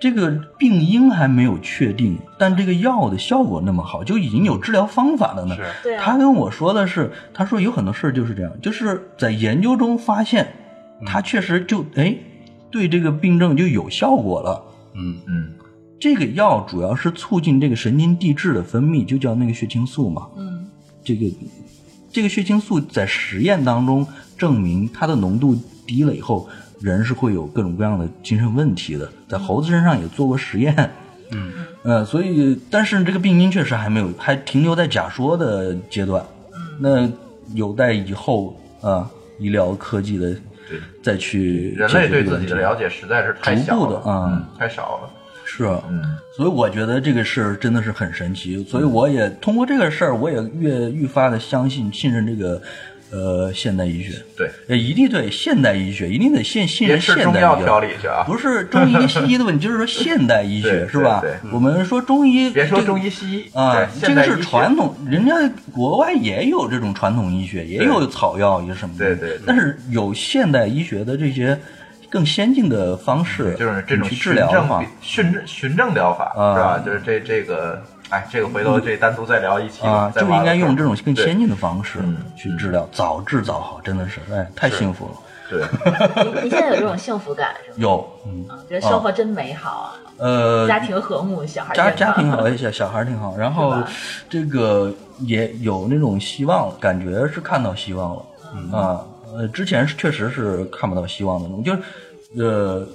这个病因还没有确定，但这个药的效果那么好，就已经有治疗方法了呢？是对啊他跟我说的是，他说有很多事儿就是这样，就是在研究中发现，他确实就哎对这个病症就有效果了。嗯嗯这个药主要是促进这个神经递质的分泌，就叫那个血清素嘛。嗯，这个这个血清素在实验当中证明它的浓度低了以后，人是会有各种各样的精神问题的。在猴子身上也做过实验，嗯呃，所以但是这个病因确实还没有，还停留在假说的阶段，那有待以后啊、医疗科技的对再去人类对自己的了解解实在是太小了嗯，太少了。是啊，嗯，所以我觉得这个事儿真的是很神奇，所以我也通过这个事儿，我也越愈发的相信信任这个呃现代医学，对，呃一定对现代医学一定得信信任现代医学。不是中医西医的问题，就是说现代医学是吧？我们说中医，别说中医西医啊，这个是传统，人家国外也有这种传统医学，也有草药也什么的。对对对但是有现代医学的这些更先进的方式，就是这种去治疗嘛。循证循证疗法啊是吧？就是这这个，哎，这个回头这单独再聊一期吧啊，就应该用这种更先进的方式嗯。去治疗，早治早好，真的是，哎，太幸福了。对，你你现在有这种幸福感是吗？有，嗯，啊，觉得生活真美好啊，呃，家庭和睦，小孩家家庭好，小小孩挺好，然后这个也有那种希望了，感觉是看到希望了，嗯。啊，呃，之前是确实是看不到希望的那种，就是呃，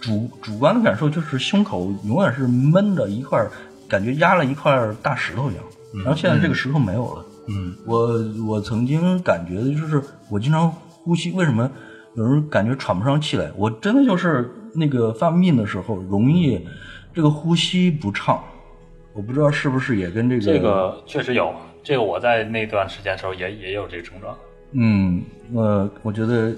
主主观的感受就是胸口永远是闷着一块儿，感觉压了一块大石头一样，然后现在这个石头没有了，嗯。我我曾经感觉的就是我经常呼吸，为什么有人感觉喘不上气来？我真的就是那个犯病的时候容易这个呼吸不畅，我不知道是不是也跟这个这个确实有，这个我在那段时间的时候也也有这个症状，嗯呃，我觉得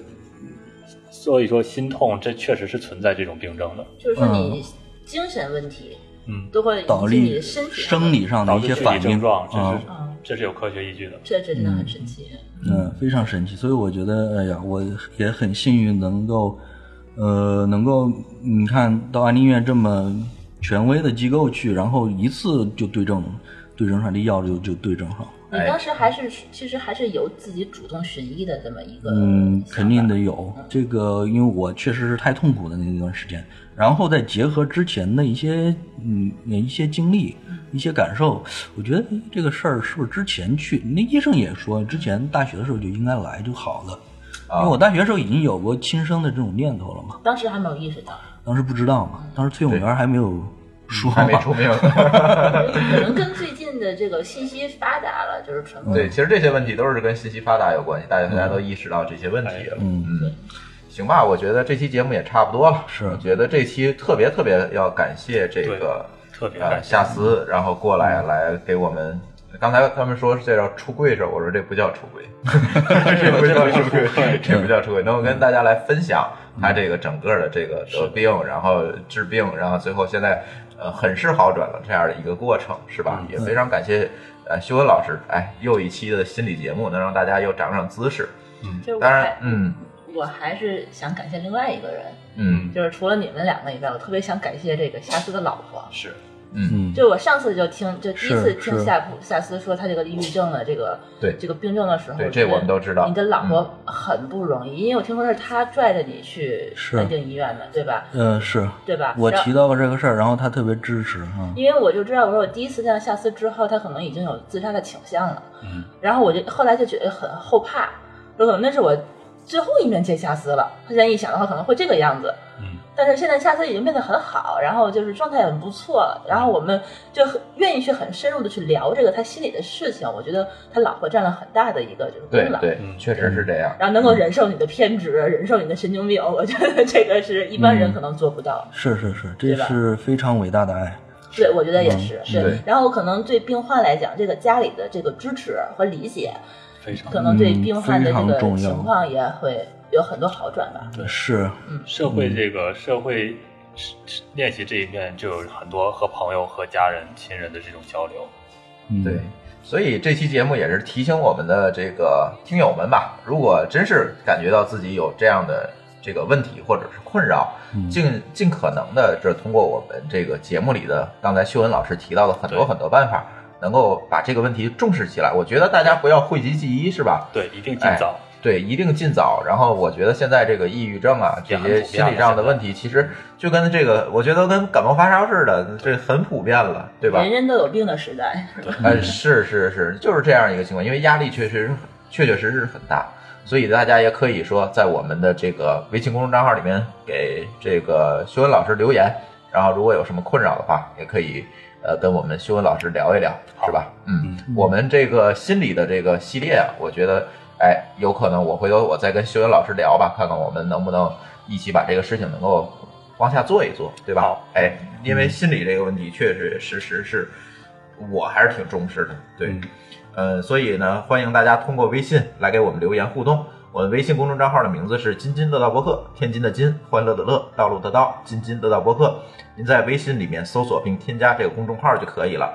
所以说心痛这确实是存在这种病症的。就是说你精神问题嗯，都会导引起你致的身体生理上的一些反应症状，这啊是、嗯这是有科学依据的。这这真的很神奇。嗯，非常神奇。所以我觉得，哎呀，我也很幸运能够，呃，能够你看到安利院这么权威的机构去，然后一次就对症，对症上这药就就对症上。你当时还是其实还是有自己主动寻医的这么一个嗯，肯定得有这个，因为我确实是太痛苦的那段时间，然后再结合之前的一些嗯一些经历、一些感受，我觉得这个事儿是不是之前去？那医生也说，之前大学的时候就应该来就好了，因为我大学的时候已经有过轻生的这种念头了嘛，当时还没有意识到，当时不知道嘛，当时崔永元还没有说。还没，出名。可能跟最近的这个信息发达了，就是传播。对，其实这些问题都是跟信息发达有关系，大家大家都意识到这些问题了。嗯。嗯，行吧，我觉得这期节目也差不多了。是我觉得这期特别特别要感谢这个呃特别感谢夏思，然后过来来给我们。刚才他们说这叫出柜是吧，我说这不叫出柜，这不叫出柜，这不叫出柜。能够跟大家来分享他这个整个的这个得病，然后治病，然后最后现在呃很是好转了这样的一个过程，是吧？也非常感谢呃修文老师，哎，又一期的心理节目，能让大家又长长姿势。嗯当然，嗯我还是想感谢另外一个人，嗯就是除了你们两个以外，我特别想感谢这个夏思的老婆。是嗯，就我上次就听，就第一次听夏普夏思说他这个抑郁症的这个对这个病症的时候，对这我们都知道你的老婆很不容易，因为我听说是他拽着你去是安定医院的，对吧？嗯是，对吧？我提到过这个事儿，然后他特别支持嗯，因为我就知道，我说我第一次见到夏思之后，他可能已经有自杀的倾向了。嗯，然后我就后来就觉得很后怕，有可能那是我最后一面见夏思了。他现在一想的话，可能会这个样子。嗯，但是现在夏思已经变得很好，然后就是状态也很不错了，然后我们就很愿意去很深入的去聊这个他心里的事情。我觉得他老婆占了很大的一个就是功劳。对对，嗯确实是这样。然后能够忍受你的偏执，忍受你的神经病，我觉得这个是一般人可能做不到。是是是，这对吧是非常伟大的爱。对，我觉得也是，是。对然后可能对病患来讲，这个家里的这个支持和理解，非常可能对嗯病患的这个情况也会有很多好转吧。是，嗯。社会这个社会练习这一面，就有很多和朋友、和家人、亲人的这种交流。嗯，对，所以这期节目也是提醒我们的这个听友们吧，如果真是感觉到自己有这样的这个问题或者是困扰，尽尽可能的这通过我们这个节目里的刚才秀恩老师提到的很多很多办法，能够把这个问题重视起来。我觉得大家不要讳疾忌医，是吧？对，一定尽早。对，一定尽早。然后我觉得现在这个抑郁症啊，这些心理上的问题，其实就跟这个，我觉得跟感冒发烧似的，这很普遍了，对吧？人人都有病的时代，呃，是是是，就是这样一个情况，因为压力确实是确确实实很大，所以大家也可以说在我们的这个微信公众账号里面给这个修文老师留言，然后如果有什么困扰的话，也可以呃跟我们修文老师聊一聊，是吧？嗯，我们这个心理的这个系列啊，我觉得哎，有可能我回头我再跟修文老师聊吧，看看我们能不能一起把这个事情能够往下做一做，对吧好？哎，因为心理这个问题确确实实是我还是挺重视的，对。嗯呃，所以呢，欢迎大家通过微信来给我们留言互动。我们微信公众账号的名字是“津津乐道播客”，天津的津，欢乐的乐，道路的道，津津乐道播客。您在微信里面搜索并添加这个公众号就可以了。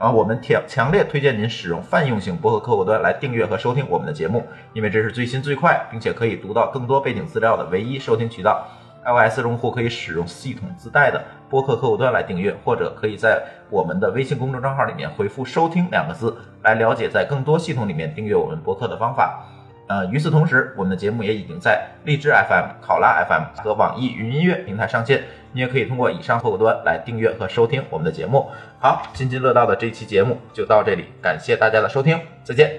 然后我们强强烈推荐您使用泛用性播客客户端来订阅和收听我们的节目，因为这是最新最快，并且可以读到更多背景资料的唯一收听渠道。iOS 用户可以使用系统自带的播客客户端来订阅，或者可以在我们的微信公众账号里面回复“收听”两个字，来了解在更多系统里面订阅我们播客的方法。呃，与此同时，我们的节目也已经在荔枝 FM、考拉 FM 和网易云音乐平台上线，你也可以通过以上客户端来订阅和收听我们的节目。好，津津乐道的这期节目就到这里，感谢大家的收听，再见。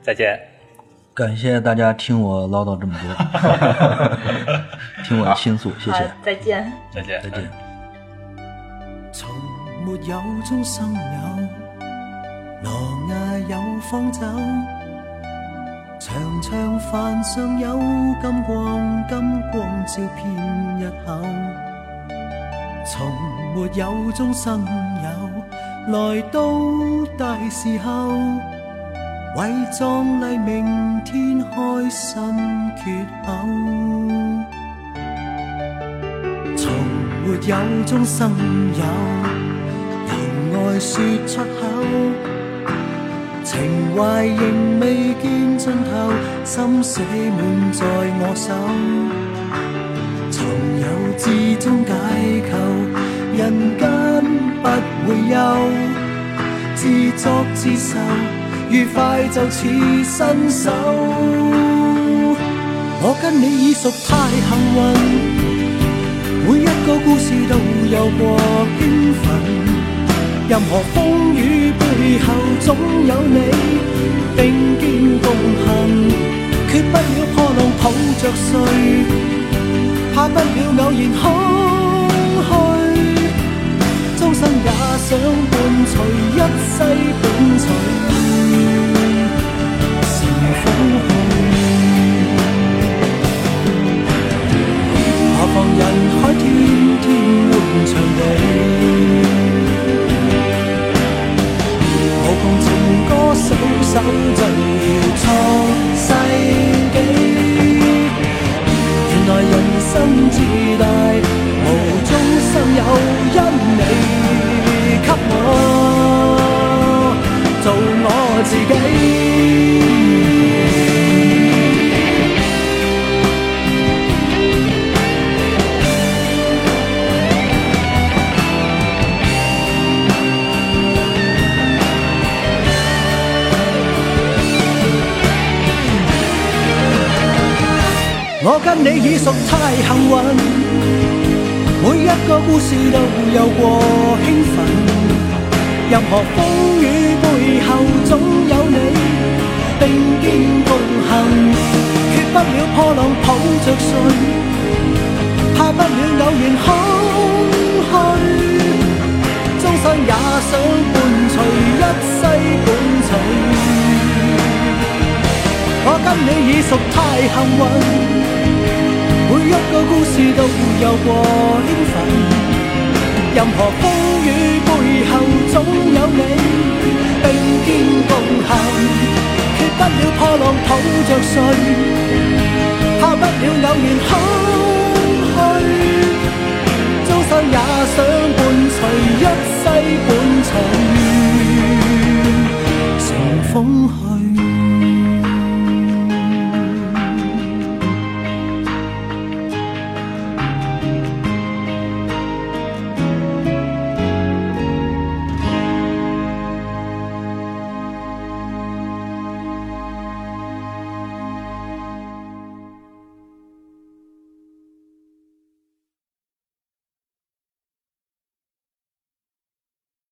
再见。感谢大家听我唠叨这么多，听我倾诉，谢谢，，再见。再见。再见。从没有中生有，羅亞有方酒，長長飯上有金光，金光照遍日後。從沒有終生有，來到大時候，为壮丽明天開新缺口。從沒有終生有，來說出口，情懷仍未見盡頭，心死滿在我手。藏有至終解構，人間不會休，自作自受，愉快就似伸手。我跟你已屬太幸運，每一個故事都有過興奮。任何风雨背后，总有你并肩共行，缺不了破浪抱着睡，怕不了偶然空虚。终生也想伴随一世手手跟你已属太幸运，每一個故事都有過興奮。任何風雨背後總有你並肩共行，決不了破浪抱着睡，怕不了偶然空虛，終生也想伴隨一世伴隨。我跟你已屬太幸運。一个故事都有过兴奋。任何风雨背后总有你并肩共行，缺不了破浪抱着睡，怕不了偶然空虚，终生也想伴随一世伴随，风去。